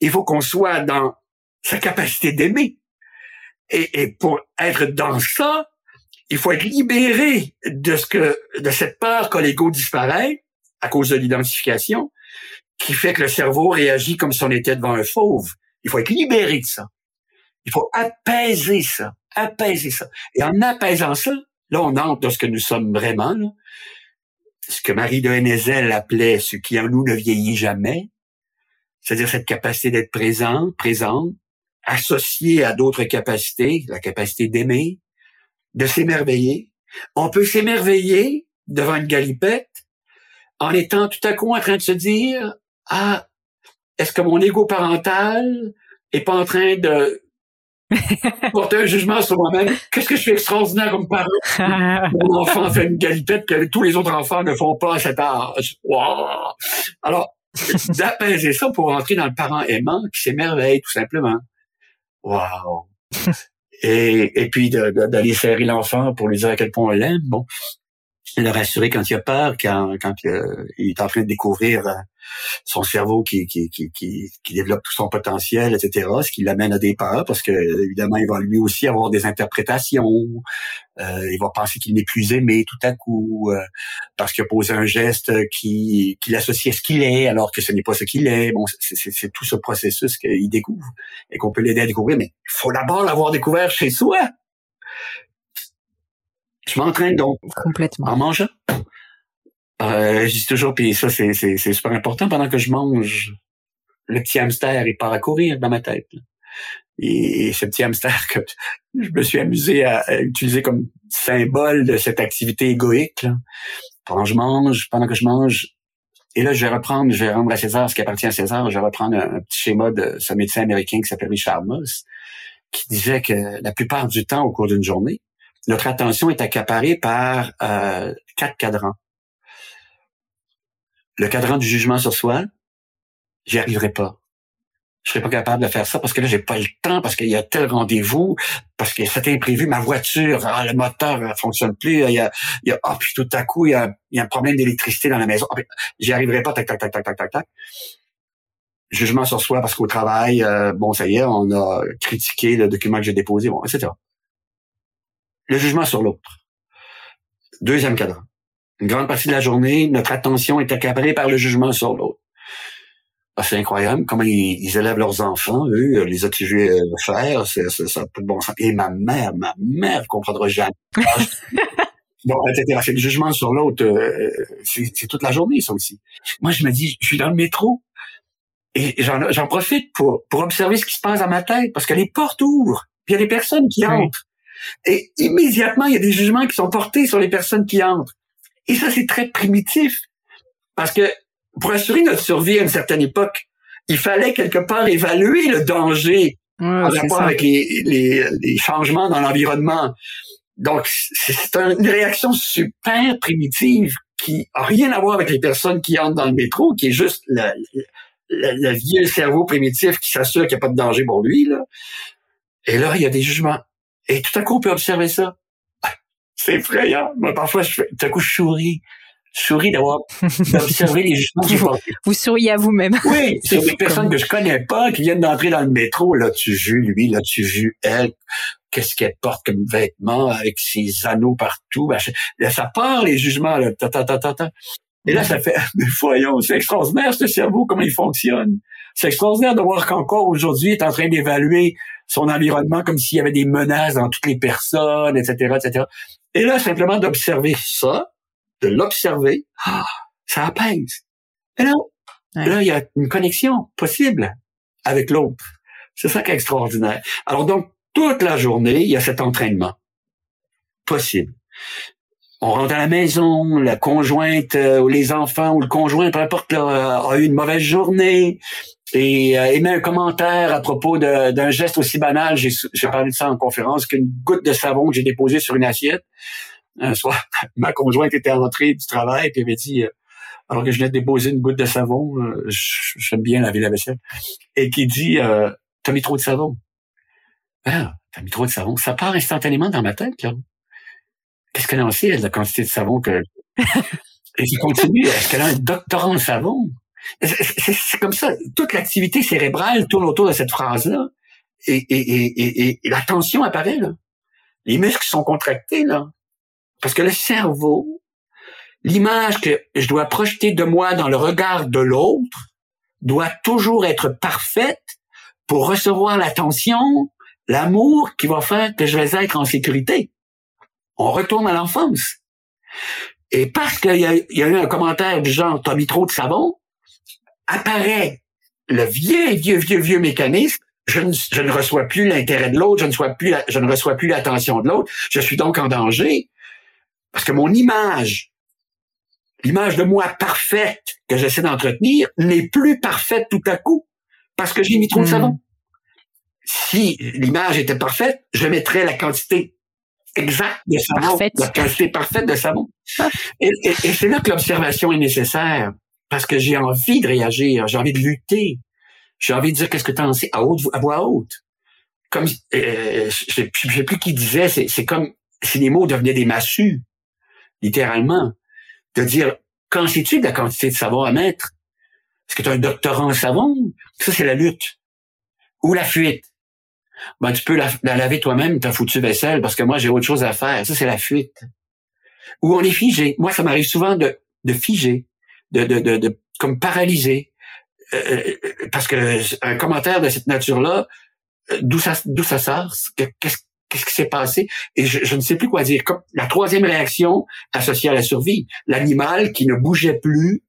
Il faut qu'on soit dans sa capacité d'aimer. Et, et, pour être dans ça, il faut être libéré de ce que, de cette peur que l'ego disparaît à cause de l'identification, qui fait que le cerveau réagit comme si on était devant un fauve. Il faut être libéré de ça. Il faut apaiser ça, apaiser ça. Et en apaisant ça, là, on entre dans ce que nous sommes vraiment, ce que Marie de Hennezel appelait ce qui en nous ne vieillit jamais, c'est-à-dire cette capacité d'être présent, présente, associée à d'autres capacités, la capacité d'aimer, de s'émerveiller. On peut s'émerveiller devant une galipette en étant tout à coup en train de se dire, ah, est-ce que mon ego parental est pas en train de porter un jugement sur moi-même. Qu'est-ce que je fais extraordinaire comme parent? Mon enfant fait une galipette que tous les autres enfants ne font pas à cet âge. Wow. Alors, d'apaiser ça pour entrer dans le parent aimant qui s'émerveille tout simplement. Wow. Et, et puis d'aller serrer l'enfant pour lui dire à quel point on l'aime. Bon, le rassurer quand il a peur, quand, quand euh, il est en train de découvrir euh, son cerveau qui, qui, qui, qui, développe tout son potentiel, etc., ce qui l'amène à des peurs, parce que évidemment, il va lui aussi avoir des interprétations. Euh, il va penser qu'il n'est plus aimé tout à coup, parce qu'il a posé un geste qui, qui l'associe à ce qu'il est, alors que ce n'est pas ce qu'il est. Bon, c'est tout ce processus qu'il découvre et qu'on peut l'aider à découvrir, mais il faut d'abord l'avoir découvert chez soi. Je m'entraîne donc complètement en mangeant. Euh, je dis toujours, puis ça c'est, c'est, super important, pendant que je mange, le petit hamster, il part à courir dans ma tête. Et ce petit hamster que je me suis amusé à, utiliser comme symbole de cette activité égoïque. Pendant que je mange, pendant que je mange, et là je vais reprendre, je vais rendre à César ce qui appartient à César, je vais reprendre un, petit schéma de ce médecin américain qui s'appelle Richard Moss, qui disait que la plupart du temps au cours d'une journée, notre attention est accaparée par euh, quatre cadrans. Le cadran du jugement sur soi, j'y arriverai pas. Je serais pas capable de faire ça parce que là, j'ai pas le temps, parce qu'il y a tel rendez-vous, parce que c'était imprévu, ma voiture, ah, le moteur ne fonctionne plus, il y a, il y a, oh, puis tout à coup, il y a, il y a un problème d'électricité dans la maison. Ah, j'y arriverai pas, tac, tac, tac, tac, tac, tac, tac. Jugement sur soi parce qu'au travail, euh, bon, ça y est, on a critiqué le document que j'ai déposé, bon, etc le jugement sur l'autre. Deuxième cadran. Une grande partie de la journée, notre attention est accaparée par le jugement sur l'autre. Ah, c'est incroyable comment ils, élèvent leurs enfants, eux, les obliger à faire, c'est, ça pas de bon sens. Et ma mère, ma mère comprendra jamais. Bon, etc. C'est le jugement sur l'autre, euh, c'est toute la journée, ça aussi. Moi, je me dis, je suis dans le métro et j'en profite pour, pour observer ce qui se passe dans ma tête parce que les portes ouvrent, puis il y a des personnes qui entrent. Et immédiatement, il y a des jugements qui sont portés sur les personnes qui entrent. Et ça, c'est très primitif. Parce que pour assurer notre survie à une certaine époque, il fallait quelque part évaluer le danger en rapport avec les, les, les, changements dans l'environnement. Donc, c'est une réaction super primitive qui a rien à voir avec les personnes qui entrent dans le métro, qui est juste le, le, vieux cerveau primitif qui s'assure qu'il n'y a pas de danger pour lui. Là. Et là, il y a des jugements. Et tout à coup, on peut observer ça. C'est effrayant. Moi, parfois, je fais, tout à coup, je souris. Je souris d'avoir observé les jugements vous, vous souriez à vous-même. Oui, c'est des personnes que je connais pas, qui viennent d'entrer dans le métro. Là, tu juges lui, là, tu juges elle? Qu'est-ce qu'elle porte comme vêtements avec ses anneaux partout? Ben, là, ça part, les jugements. Là, ta, ta, ta, ta, Et là, ça fait, mais voyons, c'est extraordinaire, ce cerveau, comment il fonctionne. C'est extraordinaire de voir qu'encore aujourd'hui, il est en train d'évaluer son environnement comme s'il y avait des menaces dans toutes les personnes, etc., etc. Et là, simplement d'observer ça, de l'observer, ah, ça apaise. Et là, là, il y a une connexion possible avec l'autre. C'est ça qui est extraordinaire. Alors donc, toute la journée, il y a cet entraînement possible. On rentre à la maison, la conjointe euh, ou les enfants ou le conjoint, peu importe, a eu une mauvaise journée, et euh, émet un commentaire à propos d'un geste aussi banal. J'ai parlé de ça en conférence, qu'une goutte de savon que j'ai déposée sur une assiette. Un soir, ma conjointe était rentrée du travail et avait dit, euh, alors que je venais de déposer une goutte de savon, euh, j'aime bien laver la vaisselle, et qui dit, euh, t'as mis trop de savon. Ah, t'as mis trop de savon. Ça part instantanément dans ma tête, là. Qu'est-ce qu'elle en sait, elle, la quantité de savon que... et qui continue, est-ce qu'elle a un doctorat en savon? C'est comme ça. Toute l'activité cérébrale tourne autour de cette phrase-là. Et, et, et, et, la tension apparaît, là. Les muscles sont contractés, là. Parce que le cerveau, l'image que je dois projeter de moi dans le regard de l'autre doit toujours être parfaite pour recevoir l'attention, l'amour qui va faire que je vais être en sécurité. On retourne à l'enfance. Et parce qu'il y, y, a eu un commentaire du genre, t'as mis trop de savon, apparaît le vieux, vieux, vieux, vieux mécanisme. Je ne, je ne reçois plus l'intérêt de l'autre, je ne reçois plus, je ne reçois plus l'attention de l'autre. Je suis donc en danger parce que mon image, l'image de moi parfaite que j'essaie d'entretenir, n'est plus parfaite tout à coup parce que j'ai mis trop de hmm. savon. Si l'image était parfaite, je mettrais la quantité exacte de savon, la quantité parfaite de savon. et c'est là que l'observation est nécessaire parce que j'ai envie de réagir, j'ai envie de lutter, j'ai envie de dire qu'est-ce que tu en sais à, haute, à voix haute. Comme euh, je, ne sais plus qui disait, c'est comme si les mots devenaient des massues, littéralement, de dire quand sais-tu de la quantité de savon à mettre? Est-ce que tu as un doctorat en savon? Ça c'est la lutte ou la fuite. Ben tu peux la, laver toi-même ta foutue vaisselle parce que moi j'ai autre chose à faire. Ça c'est la fuite. Ou on est figé. Moi ça m'arrive souvent de de figer de, de, de, de comme paralysé. Euh, euh, parce que un commentaire de cette nature-là, euh, d'où ça, d'où ça sort, qu'est-ce qu'est-ce qui s'est passé? Et je, je, ne sais plus quoi dire. Comme la troisième réaction associée à la survie, l'animal qui ne bougeait plus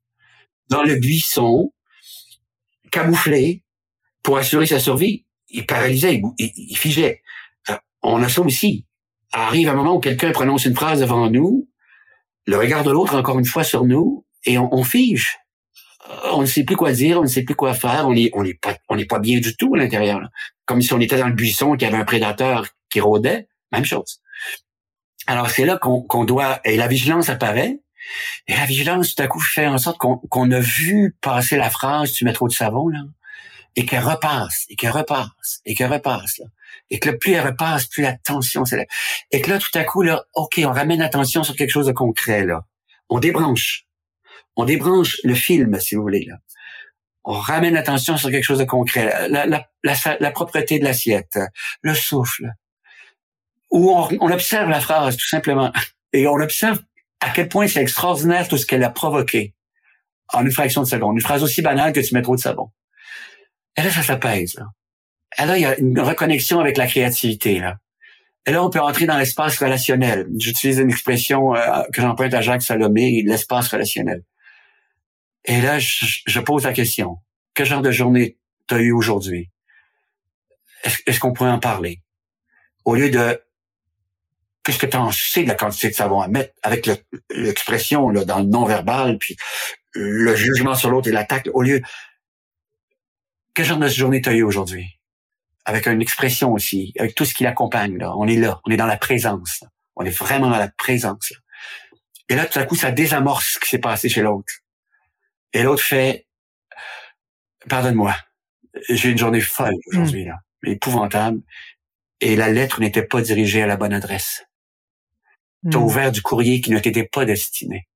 dans le buisson, camouflé pour assurer sa survie, il paralysait, il, il, figeait. On a ça aussi. Arrive un moment où quelqu'un prononce une phrase devant nous, le regard de l'autre encore une fois sur nous, et on, on, fige. On ne sait plus quoi dire, on ne sait plus quoi faire, on est, on est pas, on n'est pas bien du tout à l'intérieur. Comme si on était dans le buisson, qu'il y avait un prédateur qui rôdait, même chose. Alors c'est là qu'on doit, et la vigilance apparaît, et la vigilance tout à coup fait en sorte qu'on a vu passer la phrase tu mets trop de savon là, et qu'elle repasse, et qu'elle repasse, et qu'elle repasse là. Et que plus elle repasse, plus la tension s'élève. Et que là, tout à coup, là, OK, on ramène l'attention sur quelque chose de concret, là. On débranche on débranche le film, si vous voulez. On ramène l'attention sur quelque chose de concret, la, la, propreté de l'assiette, le souffle, où on, observe la phrase tout simplement, et on observe à quel point c'est extraordinaire tout ce qu'elle a provoqué en une fraction de seconde. Une phrase aussi banale que tu mets trop de savon. Et là, ça s'apaise. Là. Et là, il y a une reconnexion avec la créativité. Là. Et là, on peut entrer dans l'espace relationnel. J'utilise une expression euh, que j'emprunte à Jacques Salomé, l'espace relationnel. Et là, je, pose la question. Quel genre de journée tu as eu aujourd'hui? Est-ce qu'on pourrait en parler? Au lieu de qu'est-ce que tu en sais de la quantité de savon à mettre avec l'expression dans le non-verbal, puis le jugement sur l'autre et l'attaque, au lieu quel genre de journée tu as eu aujourd'hui? Avec une expression aussi, avec tout ce qui l'accompagne. On est là, on est dans la présence. On est vraiment dans la présence. Et là, tout à coup, ça désamorce ce qui s'est passé chez l'autre. Et l'autre fait, pardonne-moi, j'ai une journée folle aujourd'hui, là, épouvantable. Et la lettre n'était pas dirigée à la bonne adresse. Tu as hmm. ouvert du courrier qui ne t'était pas destiné.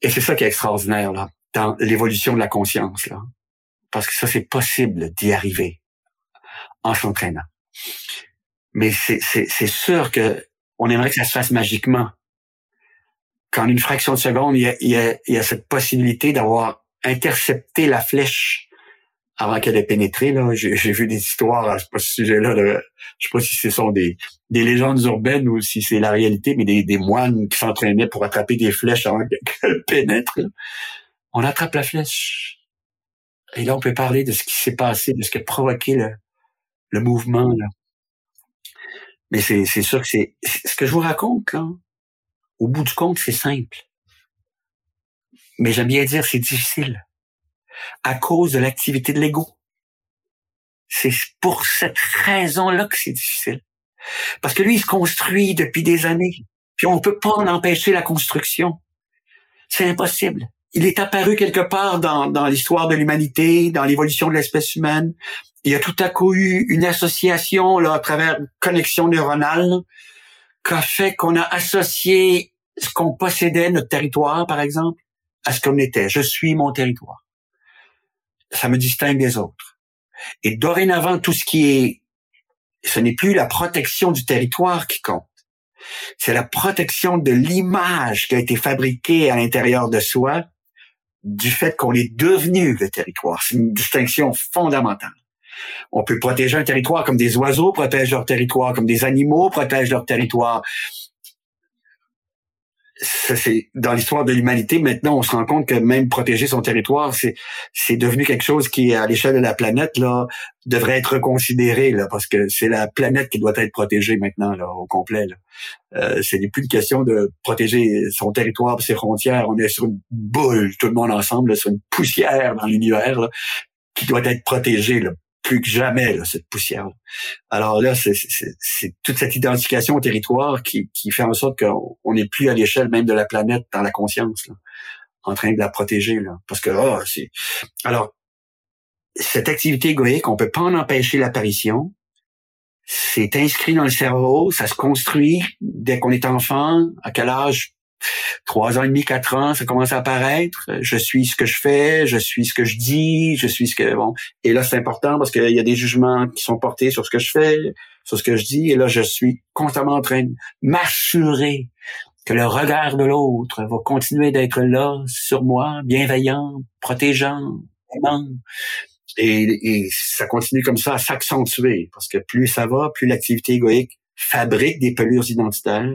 Et c'est ça qui est extraordinaire, là, dans l'évolution de la conscience, là. Parce que ça, c'est possible d'y arriver en s'entraînant. Mais c'est sûr que on aimerait que ça se fasse magiquement. Qu'en une fraction de seconde, il y a, cette possibilité d'avoir intercepté la flèche avant qu'elle ait pénétré. Là, j'ai, vu des histoires à ce sujet-là. Je sais pas si ce sont des, des légendes urbaines ou si c'est la réalité, mais des, moines qui s'entraînaient pour attraper des flèches avant qu'elles pénètrent. On attrape la flèche. Et là, on peut parler de ce qui s'est passé, de ce qui a provoqué le, mouvement. Là. Mais c'est, c'est sûr que c'est ce que je vous raconte là. Au bout du compte, c'est simple. Mais j'aime bien dire c'est difficile à cause de l'activité de l'ego. C'est pour cette raison-là que c'est difficile. Parce que lui, il se construit depuis des années. Puis on peut pas en empêcher la construction. C'est impossible. Il est apparu quelque part dans, dans l'histoire de l'humanité, dans l'évolution de l'espèce humaine. Il y a tout à coup eu une association là, à travers une connexion neuronale qui a fait qu'on a associé ce qu'on possédait, notre territoire, par exemple, à ce qu'on était. Je suis mon territoire ça me distingue des autres. Et dorénavant, tout ce qui est, ce n'est plus la protection du territoire qui compte. C'est la protection de l'image qui a été fabriquée à l'intérieur de soi du fait qu'on est devenu le territoire. C'est une distinction fondamentale. On peut protéger un territoire comme des oiseaux protègent leur territoire, comme des animaux protègent leur territoire c'est dans l'histoire de l'humanité. Maintenant, on se rend compte que même protéger son territoire, c'est c'est devenu quelque chose qui, à l'échelle de la planète, là, devrait être considéré là, parce que c'est la planète qui doit être protégée maintenant là, au complet. Là. Euh, c'est plus une question de protéger son territoire, ses frontières. On est sur une boule, tout le monde ensemble, sur une poussière dans l'univers qui doit être protégée. Là plus que jamais là, cette poussière. Alors là, c'est toute cette identification au territoire qui, qui fait en sorte qu'on n'est plus à l'échelle même de la planète dans la conscience, là, en train de la protéger. Là, parce que oh, c'est alors cette activité égoïque, on peut pas en empêcher l'apparition. C'est inscrit dans le cerveau, ça se construit dès qu'on est enfant. À quel âge trois ans et demi, quatre ans, ça commence à apparaître. Je suis ce que je fais, je suis ce que je dis, je suis ce que bon. Et là, c'est important parce qu'il y a des jugements qui sont portés sur ce que je fais, sur ce que je dis. Et là, je suis constamment en train de m'assurer que le regard de l'autre va continuer d'être là sur moi, bienveillant, protégeant, aimant. Et, et ça continue comme ça à s'accentuer parce que plus ça va, plus l'activité égoïque fabrique des pelures identitaires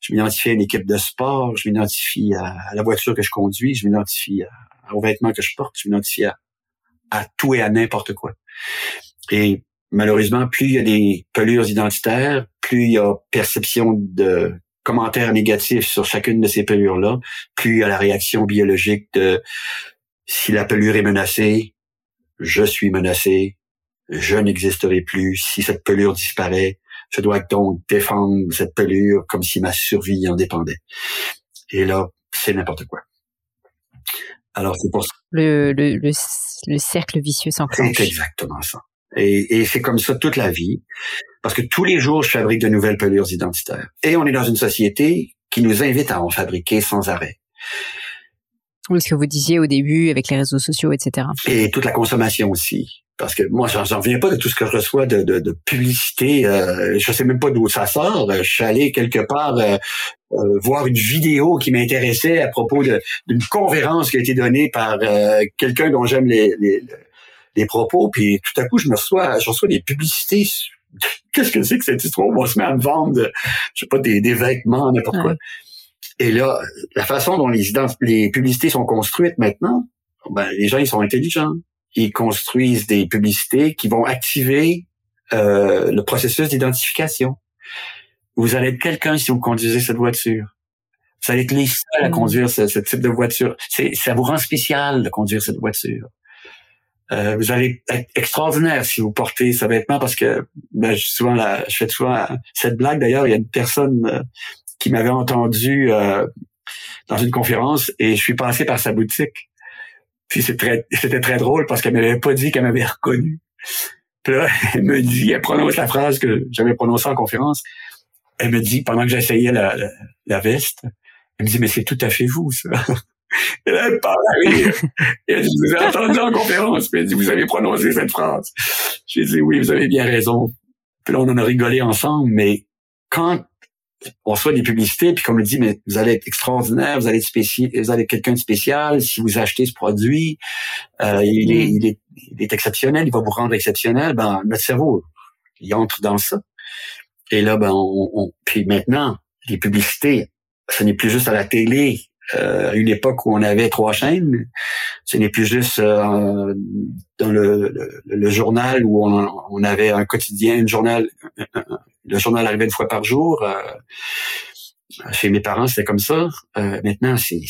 je m'identifie à une équipe de sport, je m'identifie à, la voiture que je conduis, je m'identifie aux vêtements que je porte, je m'identifie à, à tout et à n'importe quoi. Et malheureusement, plus il y a des pelures identitaires, plus il y a perception de commentaires négatifs sur chacune de ces pelures-là, plus il y a la réaction biologique de si la pelure est menacée, je suis menacé, je n'existerai plus. Si cette pelure disparaît, je dois donc défendre cette pelure comme si ma survie en dépendait. Et là, c'est n'importe quoi. Alors, c'est pour ça. Le, le, le, cercle vicieux s'enclenche. C'est exactement ça. Et, et c'est comme ça toute la vie. Parce que tous les jours, je fabrique de nouvelles pelures identitaires. Et on est dans une société qui nous invite à en fabriquer sans arrêt. Oui, ce que vous disiez au début avec les réseaux sociaux, etc. Et toute la consommation aussi parce que moi, j'en reviens pas de tout ce que je reçois de, de, de publicité. Euh, je sais même pas d'où ça sort. Je suis allé quelque part euh, euh, voir une vidéo qui m'intéressait à propos d'une conférence qui a été donnée par euh, quelqu'un dont j'aime les, les, les, propos. Puis tout à coup, je me reçois, je reçois des publicités qu'est-ce que c'est que cette histoire? On se met à me vendre, je sais pas, des, des vêtements, n'importe quoi. Et là, la façon dont les, les publicités sont construites maintenant, ben, les gens, ils sont intelligents. Ils construisent des publicités qui vont activer euh, le processus d'identification. Vous allez être quelqu'un si vous conduisez cette voiture. Vous allez être les seuls à mm. conduire ce, type de voiture. C'est, ça vous rend spécial de conduire cette voiture. Euh, vous allez être extraordinaire si vous portez ce vêtement parce que ben, je, souvent la, je fais souvent cette blague d'ailleurs. Il y a une personne euh, qui m'avait entendu euh, dans une conférence et je suis passé par sa boutique. Puis c'était très drôle parce qu'elle m'avait pas dit qu'elle m'avait reconnu. Puis là, elle me dit, elle prononce la phrase que j'avais prononcée en conférence. Elle me dit, pendant que j'essayais la, la, veste, elle me dit, mais c'est tout à fait vous, ça. Et là, elle parle à rire. elle dit, vous avez entendu en conférence. Puis elle dit, vous avez prononcé cette phrase. J'ai dit, oui, vous avez bien raison. Puis là, on en a rigolé ensemble. Mais quand on reçoit des publicités, puis comme le dit, mais vous allez être extraordinaire, vous allez être spécial, vous allez être quelqu'un de spécial si vous achetez ce produit, euh, il, est, il, est, il, est, exceptionnel, il va vous rendre exceptionnel. Ben notre cerveau, il entre dans ça. Et là, ben on, puis maintenant, les publicités, ce n'est plus juste à la télé. Euh, à une époque où on avait trois chaînes, ce n'est plus juste euh, dans le, journal où on, on, avait un quotidien, un journal, le journal arrivait une fois par jour. Euh, chez mes parents, c'était comme ça. Maintenant, c'est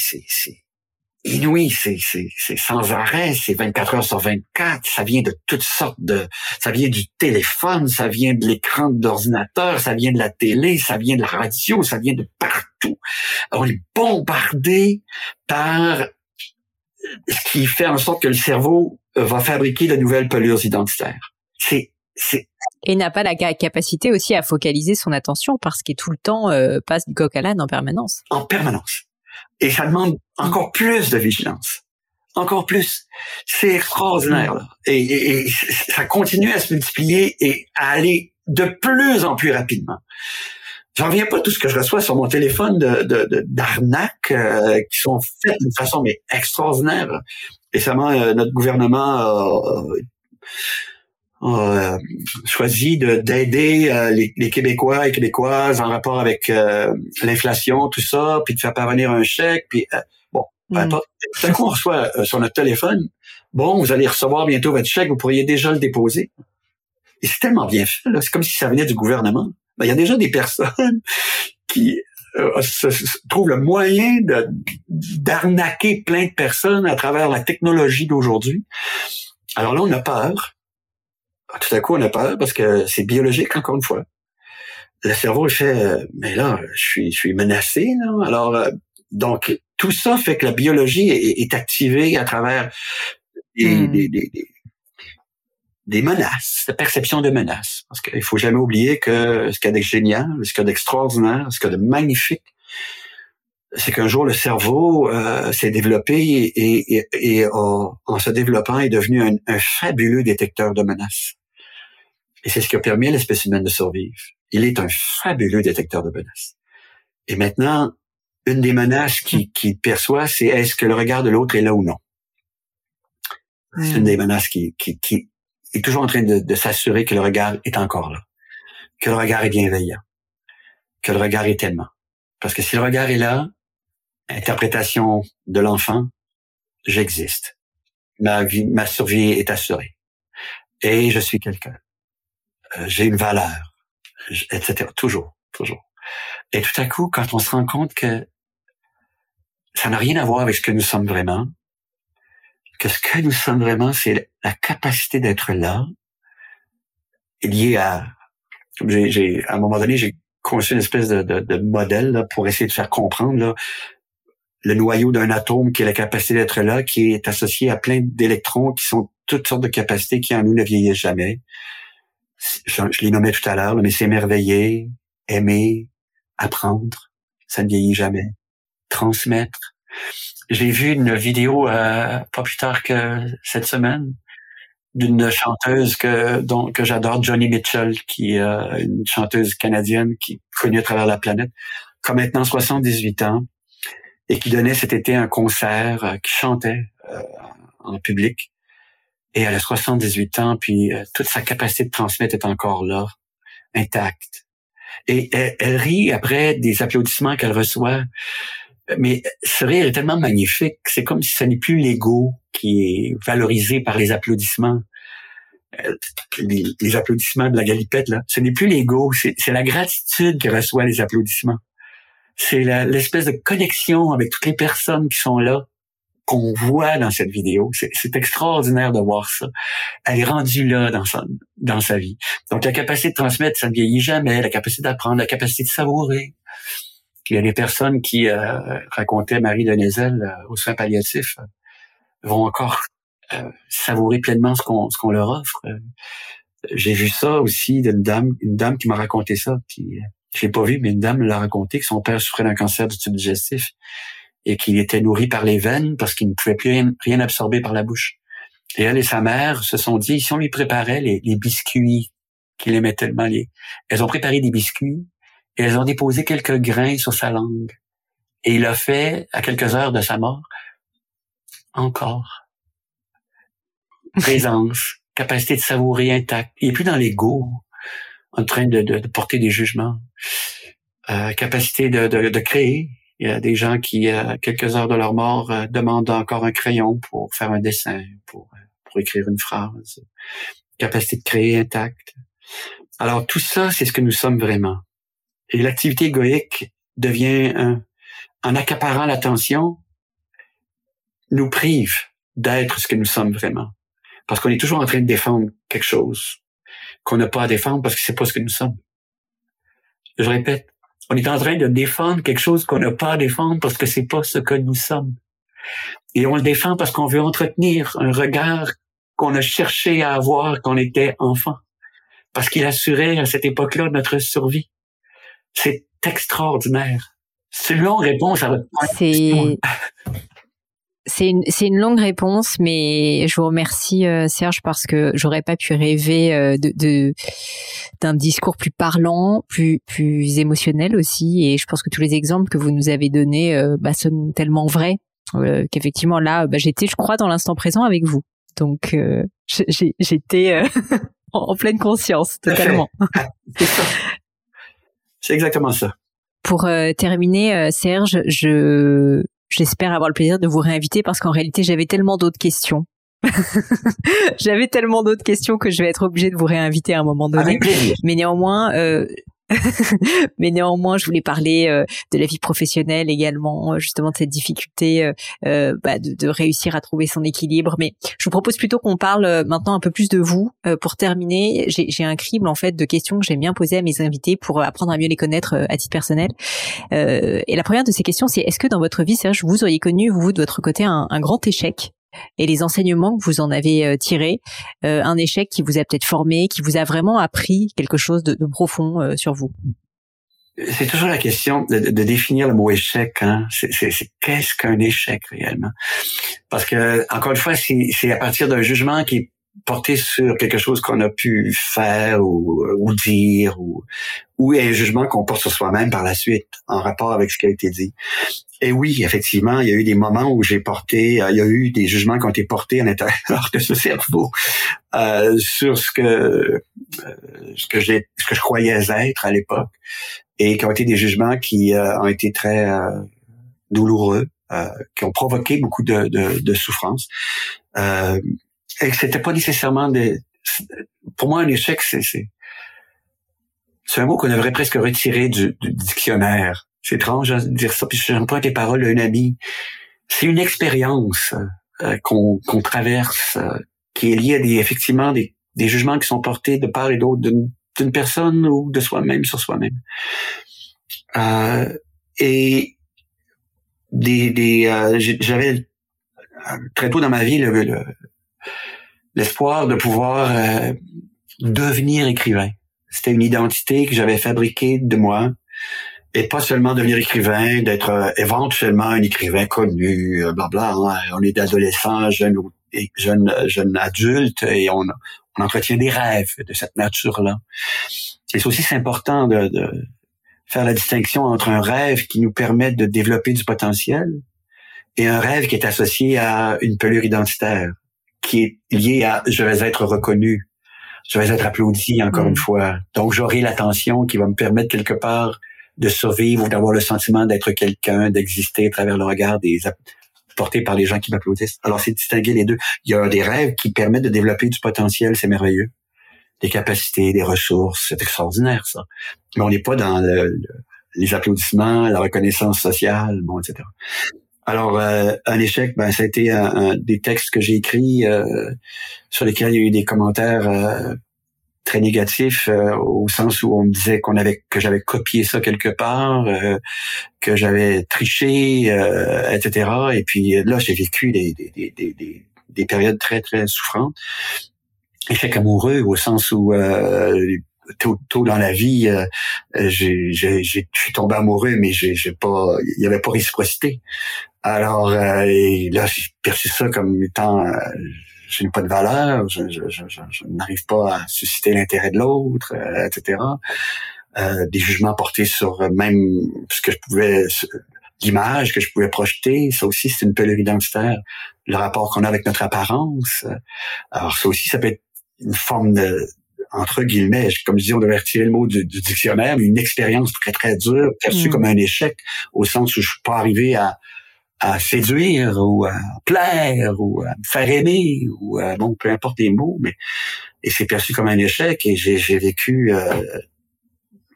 inouï, c'est c'est sans arrêt, c'est 24 heures sur 24. Ça vient de toutes sortes de, ça vient du téléphone, ça vient de l'écran d'ordinateur, ça vient de la télé, ça vient de la radio, ça vient de partout. on est bombardé par ce qui fait en sorte que le cerveau va fabriquer de nouvelles pelures identitaires. C'est et n'a pas la capacité aussi à focaliser son attention parce qu'il tout le temps euh, passe du coq à l'âne en permanence. En permanence. Et ça demande encore plus de vigilance. Encore plus. C'est extraordinaire. Là. Et, ça continue à se multiplier et à aller de plus en plus rapidement. J'en reviens pas tout ce que je reçois sur mon téléphone de d'arnaques euh, qui sont faites d'une façon mais extraordinaire. Récemment, euh, notre gouvernement euh, choisi d'aider euh, les, les, Québécois et Québécoises en rapport avec euh, l'inflation, tout ça, puis de faire parvenir un chèque, puis euh, bon, mm. tout à coup on reçoit sur notre téléphone, bon, vous allez recevoir bientôt votre chèque, vous pourriez déjà le déposer. Et c'est tellement bien fait, c'est comme si ça venait du gouvernement. Ben, il y a déjà des personnes qui trouvent le moyen d'arnaquer plein de personnes à travers la technologie d'aujourd'hui. Alors là, on a peur tout à coup, on a peur parce que c'est biologique, encore une fois. Le cerveau fait, euh, mais là, je suis, je suis menacé. Là. Alors, euh, donc, tout ça fait que la biologie est, activée à travers hmm. des, des, des, menaces, la perception de menaces. Parce qu'il faut jamais oublier que ce qu'il y a de génial, ce qu'il y a d'extraordinaire, ce qu'il y a de magnifique, c'est qu'un jour le cerveau euh, s'est développé et, et, et en se développant est devenu un, un, fabuleux détecteur de menaces. Et c'est ce qui a permis à l'espèce humaine de survivre. Il est un fabuleux détecteur de menaces. Et maintenant, une des menaces qu'il qui perçoit, c'est est-ce que le regard de l'autre est là ou non? C'est une des menaces qui, qui, qui, est toujours en train de, de s'assurer que le regard est encore là, que le regard est bienveillant, que le regard est aimant. Parce que si le regard est là, interprétation de l'enfant, j'existe. Ma vie, ma survie est assurée. Et je suis quelqu'un. Euh, j'ai une valeur, etc. Toujours, toujours. Et tout à coup, quand on se rend compte que ça n'a rien à voir avec ce que nous sommes vraiment, que ce que nous sommes vraiment, c'est la capacité d'être là, lié à, j'ai, à un moment donné, j'ai conçu une espèce de, de, de modèle là, pour essayer de faire comprendre là, le noyau d'un atome qui est la capacité d'être là, qui est associé à plein d'électrons qui sont toutes sortes de capacités qui en nous ne vieillissent jamais je, l'ai nommé tout à l'heure, mais s'émerveiller, aimer, apprendre, ça ne vieillit jamais. Transmettre. J'ai vu une vidéo euh, pas plus tard que cette semaine d'une chanteuse que que j'adore, Johnny Mitchell, qui est euh, une chanteuse canadienne qui est connue à travers la planète, qui a maintenant 78 ans et qui donnait cet été un concert, euh, qui chantait en public et elle a 78 ans, puis euh, toute sa capacité de transmettre est encore là. intacte. Et elle, rit après des applaudissements qu'elle reçoit. Mais ce rire est tellement magnifique, c'est comme si ce n'est plus l'ego qui est valorisé par les applaudissements. Euh, les, applaudissements de la galipette, là. Ce n'est plus l'ego, c'est la gratitude qui reçoit les applaudissements. C'est l'espèce de connexion avec toutes les personnes qui sont là qu'on voit dans cette vidéo. C'est extraordinaire de voir ça. Elle est rendue là dans sa, dans sa vie. Donc, la capacité de transmettre, ça ne vieillit jamais. La capacité d'apprendre, la capacité de savourer. Il y a des personnes qui euh, racontaient Marie de Nézel euh, aux soins palliatifs euh, vont encore euh, savourer pleinement ce qu'on ce leur offre. J'ai vu ça aussi d'une dame, une dame qui m'a raconté ça. Qui, je l'ai pas vu, mais une dame l'a raconté que son père souffrait d'un cancer du tube digestif et qu'il était nourri par les veines parce qu'il ne pouvait plus rien, absorber par la bouche. Et elle et sa mère se sont dit, si on lui préparait les, biscuits qu'il aimait tellement, les... elles ont préparé des biscuits et elles ont déposé quelques grains sur sa langue. Et il a fait, à quelques heures de sa mort, encore. Présence, capacité de savourer intact. Il est plus dans l'ego, en train de, porter des jugements. Euh, capacité de, de, créer, il y a des gens qui, à quelques heures de leur mort, euh, demandent encore un crayon pour faire un dessin, pour, euh, pour écrire une phrase. Capacité de créer intacte. Alors tout ça, c'est ce que nous sommes vraiment. Et l'activité égoïque devient, un, en accaparant l'attention, nous prive d'être ce que nous sommes vraiment. Parce qu'on est toujours en train de défendre quelque chose qu'on n'a pas à défendre parce que c'est pas ce que nous sommes. Je répète, on est en train de défendre quelque chose qu'on n'a pas à défendre parce que c'est pas ce que nous sommes. Et on le défend parce qu'on veut entretenir un regard qu'on a cherché à avoir quand on était enfant. Parce qu'il assurait à cette époque-là notre survie. C'est extraordinaire. C'est une longue réponse à votre C'est, c'est une, c'est une longue réponse, mais je vous remercie euh, Serge parce que j'aurais pas pu rêver euh, de, de d'un discours plus parlant, plus plus émotionnel aussi. Et je pense que tous les exemples que vous nous avez donnés euh, bah, sont tellement vrais qu'effectivement là, bah, j'étais, je crois, dans l'instant présent avec vous. Donc j'étais en pleine conscience totalement. C'est exactement ça. Pour terminer, Serge, je J'espère avoir le plaisir de vous réinviter parce qu'en réalité, j'avais tellement d'autres questions. j'avais tellement d'autres questions que je vais être obligée de vous réinviter à un moment donné. Mais néanmoins, euh, mais néanmoins, je voulais parler euh, de la vie professionnelle également, euh, justement de cette difficulté euh, bah, de, de, réussir à trouver son équilibre. Mais je vous propose plutôt qu'on parle maintenant un peu plus de vous. pour terminer, j'ai un crible en fait de questions que j'aime bien poser à mes invités pour apprendre à mieux les connaître à titre personnel. et la première de ces questions, c'est est-ce que dans votre vie, Serge, vous auriez connu vous de votre côté un, un grand échec? Et les enseignements que vous en avez euh, tirés, euh, un échec qui vous a peut-être formé, qui vous a vraiment appris quelque chose de, profond euh, sur vous? C'est toujours la question de, définir le mot échec. Hein. Qu'est-ce qu'un échec réellement? Parce que encore une fois, c'est à partir d'un jugement qui est porté sur quelque chose qu'on a pu faire ou, ou dire ou, ou un jugement qu'on porte sur soi-même par la suite en rapport avec ce qui a été dit. Et oui, effectivement, il y a eu des moments où j'ai porté, euh, il y a eu des jugements qui ont été portés en l'intérieur de ce cerveau euh, sur ce que euh, ce que j'ai, ce que je croyais être à l'époque, et qui ont été des jugements qui euh, ont été très douloureux, qui ont provoqué beaucoup de, de, de souffrance, et que c'était pas nécessairement des. Pour moi, un échec, c'est c'est un mot qu'on devrait presque retirer du, du dictionnaire c'est étrange de dire ça, puis je j'emploie tes paroles d'un ami. C'est une expérience euh, qu'on traverse, euh, qui est liée à des, effectivement des, des jugements qui sont portés de part et d'autre d'une personne ou de soi-même sur soi-même. Euh, et des, des euh, j'avais très tôt dans ma vie l'espoir de pouvoir devenir écrivain. C'était une identité que j'avais fabriquée de moi et pas seulement devenir écrivain, d'être euh, éventuellement un écrivain connu, euh, blabla. Hein. On est adolescent, jeune, jeune, jeune adulte et on, on entretient des rêves de cette nature-là. Et c'est aussi important de, de, faire la distinction entre un rêve qui nous permet de développer du potentiel et un rêve qui est associé à une pelure identitaire, qui est lié à je vais être reconnu je vais être applaudi encore Mm. une fois. Donc, j'aurai l'attention qui va me permettre quelque part de survivre ou d'avoir le sentiment d'être quelqu'un, d'exister à travers le regard des porté par les gens qui m'applaudissent. Alors, c'est distinguer les deux. Il y a des rêves qui permettent de développer du potentiel, c'est merveilleux. Des capacités, des ressources, c'est extraordinaire, ça. Mais on n'est pas dans le- le- les applaudissements, la reconnaissance sociale, bon, etc. Alors, euh, un échec, ben, ça a été un, un des textes que j'ai écrits euh, sur lesquels il y a eu des commentaires euh, très négatifs euh, au sens où on me disait qu'on avait que j'avais copié ça quelque part, euh, que j'avais triché, euh, etc. Et puis là, j'ai vécu des, des, des, des, des- des périodes très très souffrantes. Échec amoureux au sens où euh, tôt, tôt dans la vie, euh, j'ai, j'ai, je suis tombé amoureux, mais j'ai, j'ai pas, il y avait pas réciprocité. Alors euh, et là, j'ai perçu ça comme étant, euh, je n'ai pas de valeur, je, je, je, je- n'arrive pas à susciter l'intérêt de l'autre, euh, etc. Euh, des jugements portés sur euh, même ce que je pouvais, l'image que je pouvais projeter, ça aussi c'est une pelure identitaire, le rapport qu'on a avec notre apparence. Alors ça aussi, ça peut être une forme de entre guillemets, comme je dis, on devrait retirer le mot du, du dictionnaire, mais une expérience très, très dure, perçue Mm. comme un échec, au sens où je suis pas arrivé à, à séduire ou à plaire ou à me faire aimer ou à, bon, peu importe les mots, mais et c'est perçu comme un échec et j'ai, j'ai vécu euh,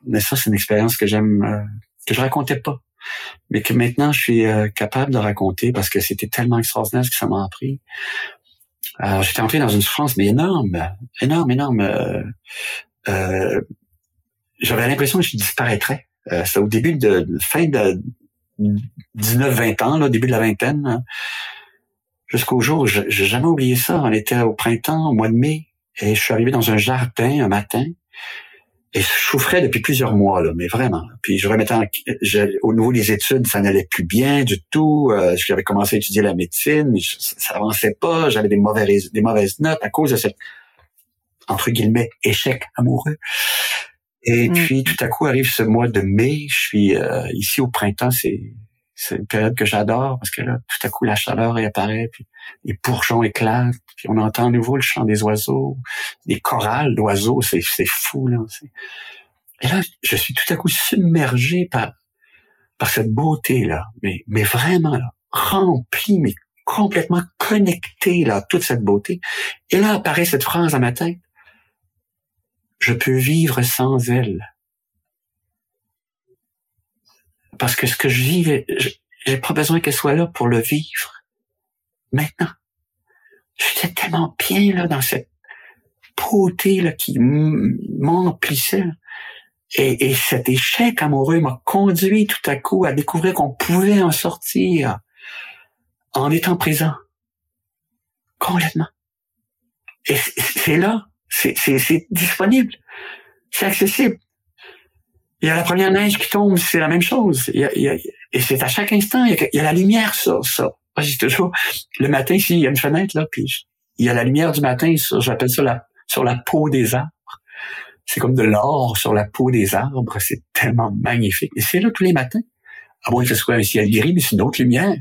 mais ça c'est une expérience que j'aime euh, que je racontais pas mais que maintenant je suis euh, capable de raconter parce que c'était tellement extraordinaire ce que ça m'a appris alors j'étais entré dans une souffrance mais énorme énorme énorme euh, euh, j'avais l'impression que je disparaîtrais. Euh, c'est au début de, fin de 19-20 ans, là, début de la vingtaine, hein, jusqu'au jour où j'ai jamais oublié ça. On était au printemps, au mois de mai, et je suis arrivé dans un jardin un matin, et je souffrais depuis plusieurs mois, là, mais vraiment. Puis je remettais en, au niveau des études, ça n'allait plus bien du tout. Euh, J'avais commencé à étudier la médecine, mais je- ça, ça avançait pas. J'avais des mauvaises, des mauvaises notes à cause de cette entre guillemets échec amoureux. Et Mm. puis tout à coup arrive ce mois de mai. Je suis euh, ici au printemps, c'est c'est une période que j'adore parce que là, tout à coup la chaleur réapparaît, puis les bourgeons éclatent, puis on entend à nouveau le chant des oiseaux, des chorales d'oiseaux, c'est c'est fou là. Et là, je suis tout à coup submergé par par cette beauté là, mais mais vraiment là, rempli, mais complètement connecté là, à toute cette beauté. Et là apparaît cette phrase dans ma tête je peux vivre sans elle. Parce que ce que je vis, j'ai pas besoin qu'elle soit là pour le vivre. Maintenant. J'étais tellement bien là dans cette beauté là qui m'emplissait. Et, et cet échec amoureux m'a conduit tout à coup à découvrir qu'on pouvait en sortir en étant présent. Complètement. Et c'est- là, c'est disponible, c'est accessible. Il y a la première neige qui tombe, c'est la même chose. Il y a- il y a- et c'est à chaque instant, il y a, il y a la lumière sur ça. Moi, dis toujours, le matin, ici, il y a une fenêtre, là, puis il y a la lumière du matin, sur, j'appelle ça la, sur la peau des arbres. C'est comme de l'or sur la peau des arbres. C'est tellement magnifique. Et c'est là tous les matins. À moins que ce soit un ciel gris, mais c'est une autre lumière.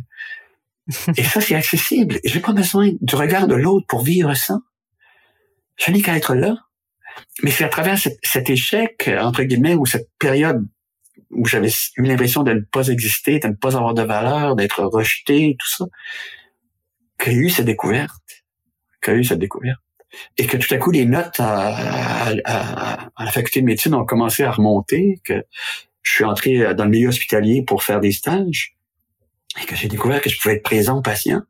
Et ça, c'est accessible. J'ai pas besoin du regard de l'autre pour vivre ça. Je n'ai qu'à être là. Mais c'est à travers cet, échec, entre guillemets, ou cette période où j'avais eu l'impression de ne pas exister, de ne pas avoir de valeur, d'être rejeté, tout ça, qu'il y a eu cette découverte. Qu'il y a eu cette découverte. Et que tout à coup, les notes à, à- la faculté de médecine ont commencé à remonter, que je suis entré dans le milieu hospitalier pour faire des stages, et que j'ai découvert que je pouvais être présent aux patients,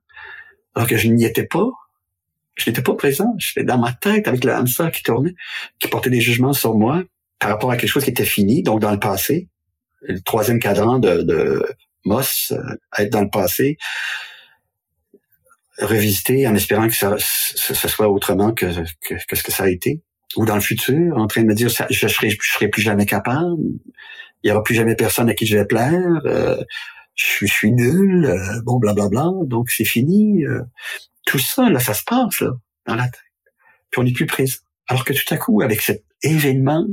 alors que je n'y étais pas. Je n'étais pas présent. J'étais dans ma tête avec le hamster qui tournait, qui portait des jugements sur moi par rapport à quelque chose qui était fini, donc dans le passé. Le troisième cadran de, de Moss, euh, être dans le passé, revisiter en espérant que ça, ce, soit autrement que, que, que, ce que ça a été. Ou dans le futur, en train de me dire, je serai, je serai plus jamais capable, il y aura plus jamais personne à qui je vais plaire, euh, je, suis, je suis nul, euh, bon, blablabla, donc c'est fini. Euh, tout ça, là, ça se passe, là, dans la tête. Puis on n'est plus présent. Alors que tout à coup, avec cet événement,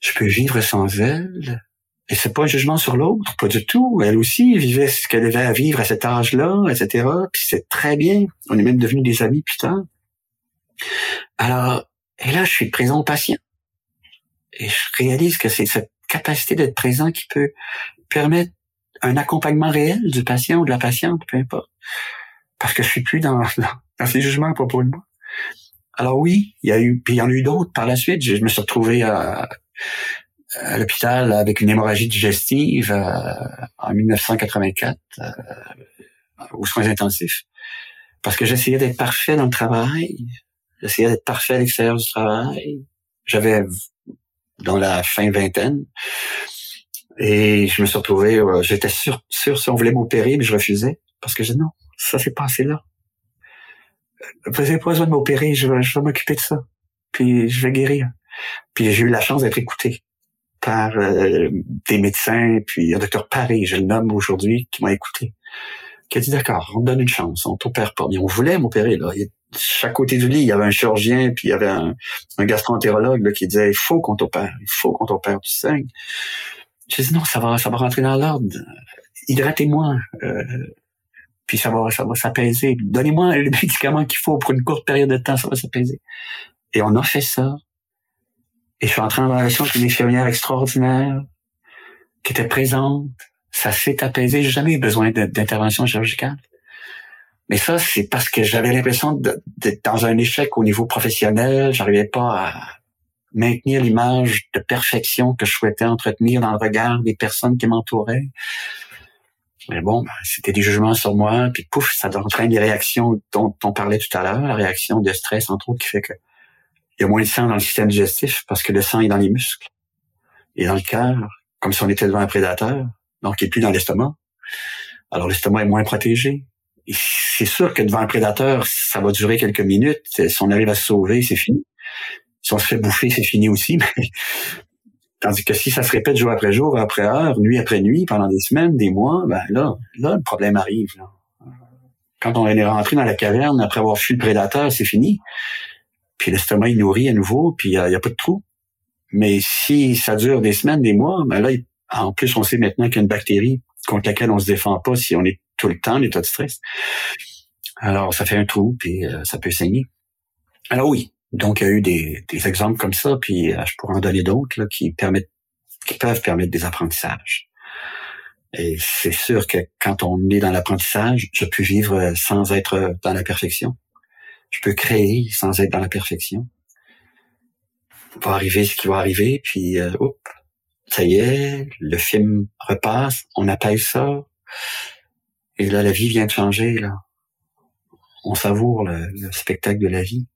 je peux vivre sans elle. Et c'est pas un jugement sur l'autre, pas du tout. Elle aussi vivait ce qu'elle avait à vivre à cet âge-là, etc. Puis c'est très bien. On est même devenus des amis plus tard. Alors, Et là, je suis présent au patient. Et je réalise que c'est cette capacité d'être présent qui peut permettre un accompagnement réel du patient ou de la patiente, peu importe. Parce que je suis plus dans, dans, ces jugements à propos de moi. Alors oui, il y a eu, puis il y en a eu d'autres par la suite. Je, me suis retrouvé à, à l'hôpital avec une hémorragie digestive euh, en 1984 euh, aux soins intensifs. Parce que j'essayais d'être parfait dans le travail, j'essayais d'être parfait à l'extérieur du travail. J'avais dans la fin vingtaine. Et je me suis retrouvé, euh, j'étais sûr, sûr si on voulait m'opérer, mais je refusais. Parce que je non, ça s'est passé là. Vous n'avez pas besoin de m'opérer, je vais, m'occuper de ça. Puis je vais guérir. Puis j'ai eu la chance d'être écouté par euh, des médecins, puis un docteur Paris, je le nomme aujourd'hui, qui m'a écouté, qui a dit d'accord, on te donne une chance, on t'opère pas. Mais on voulait m'opérer là. Chaque côté du lit, il y avait un chirurgien, puis il y avait un, un gastroentérologue qui disait il faut qu'on t'opère, il faut qu'on t'opère, tu saignes. J'ai dit non, ça va, ça va rentrer dans l'ordre. Hydratez-moi. Euh, puis ça va, ça va s'apaiser. Donnez-moi le médicament qu'il faut pour une courte période de temps, ça va s'apaiser. Et on a fait ça. Et je suis entré en relation avec une infirmière extraordinaire qui était présente. Ça s'est apaisé. J'ai jamais eu besoin d'intervention chirurgicale. Mais ça, c'est parce que j'avais l'impression d'être dans un échec au niveau professionnel. J'arrivais pas à maintenir l'image de perfection que je souhaitais entretenir dans le regard des personnes qui m'entouraient. Mais bon, ben, c'était des jugements sur moi, puis pouf, ça entraîne des réactions dont on parlait tout à l'heure, la réaction de stress, entre autres, qui fait que il y a moins de sang dans le système digestif parce que le sang est dans les muscles et dans le cœur, comme si on était devant un prédateur, donc il n'est plus dans l'estomac. Alors l'estomac est moins protégé. Et c'est sûr que devant un prédateur, ça va durer quelques minutes. Si on arrive à se sauver, c'est fini. Si on se fait bouffer, c'est fini aussi. Mais... Tandis que si ça se répète jour après jour, après heure, nuit après nuit, pendant des semaines, des mois, ben là, là, le problème arrive. Quand on est rentré dans la caverne après avoir fui le prédateur, c'est fini puis l'estomac il nourrit à nouveau, puis il n'y a, pas de trou. Mais si ça dure des semaines, des mois, ben là, en plus, on sait maintenant qu'il y a une bactérie contre laquelle on se défend pas si on est tout le temps en état de stress. Alors, ça fait un trou, puis euh, ça peut saigner. Alors oui, donc il y a eu des, exemples comme ça, puis euh, je pourrais en donner d'autres qui permettent, qui peuvent permettre des apprentissages. Et c'est sûr que quand on est dans l'apprentissage, je peux vivre sans être dans la perfection je peux créer sans être dans la perfection. Va arriver ce qui va arriver, puis euh, ça y est, le film repasse, on appelle ça, et là la vie vient de changer là. On savoure le, le spectacle de la vie,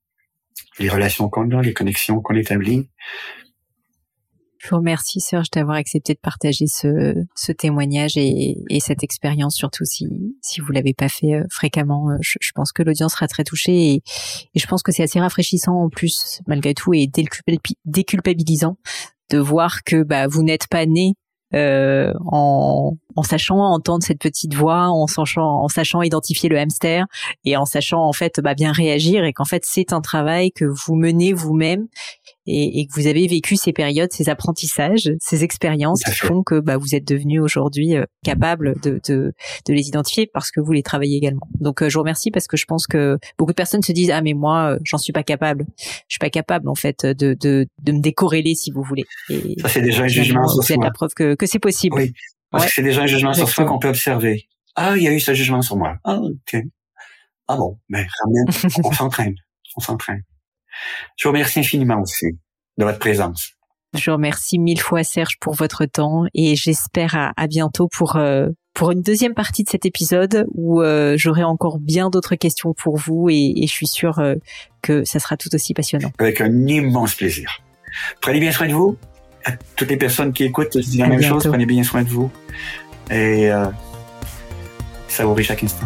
les relations qu'on a, les connexions qu'on établit, je vous remercie Serge d'avoir accepté de partager ce, ce témoignage et, et, cette expérience, surtout si, si vous l'avez pas fait euh, fréquemment. Euh, je, je, pense que l'audience sera très touchée et, et je pense que c'est assez rafraîchissant en plus, malgré tout, et déculpabilisant de voir que bah, vous n'êtes pas né euh, en, en, sachant entendre cette petite voix, en sachant, en sachant identifier le hamster et en sachant en fait bah, bien réagir et qu'en fait c'est un travail que vous menez vous-même et, et, que vous avez vécu ces périodes, ces apprentissages, ces expériences qui font que bah, vous êtes devenu aujourd'hui euh, capable de, de, de, les identifier parce que vous les travaillez également. Donc euh, je vous remercie parce que je pense que beaucoup de personnes se disent ah mais moi euh, j'en suis pas capable, je suis pas capable en fait de, de, de me décorréler si vous voulez. Et ça c'est déjà un jugement sur soi. la preuve que, que c'est possible. Oui, parce que c'est déjà un jugement sur soi qu'on peut observer. Ah il y a eu ce jugement sur moi. Ah ok. Ah bon, mais on s'entraîne, on s'entraîne. Je vous remercie infiniment aussi de votre présence. Je vous remercie mille fois Serge pour votre temps et j'espère à, à, bientôt pour euh, pour une deuxième partie de cet épisode où euh, j'aurai encore bien d'autres questions pour vous et, et je suis sûre euh, que ça sera tout aussi passionnant. Avec un immense plaisir. Prenez bien soin de vous. À toutes les personnes qui écoutent, je dis la même chose. Prenez bien soin de vous et savourez chaque instant.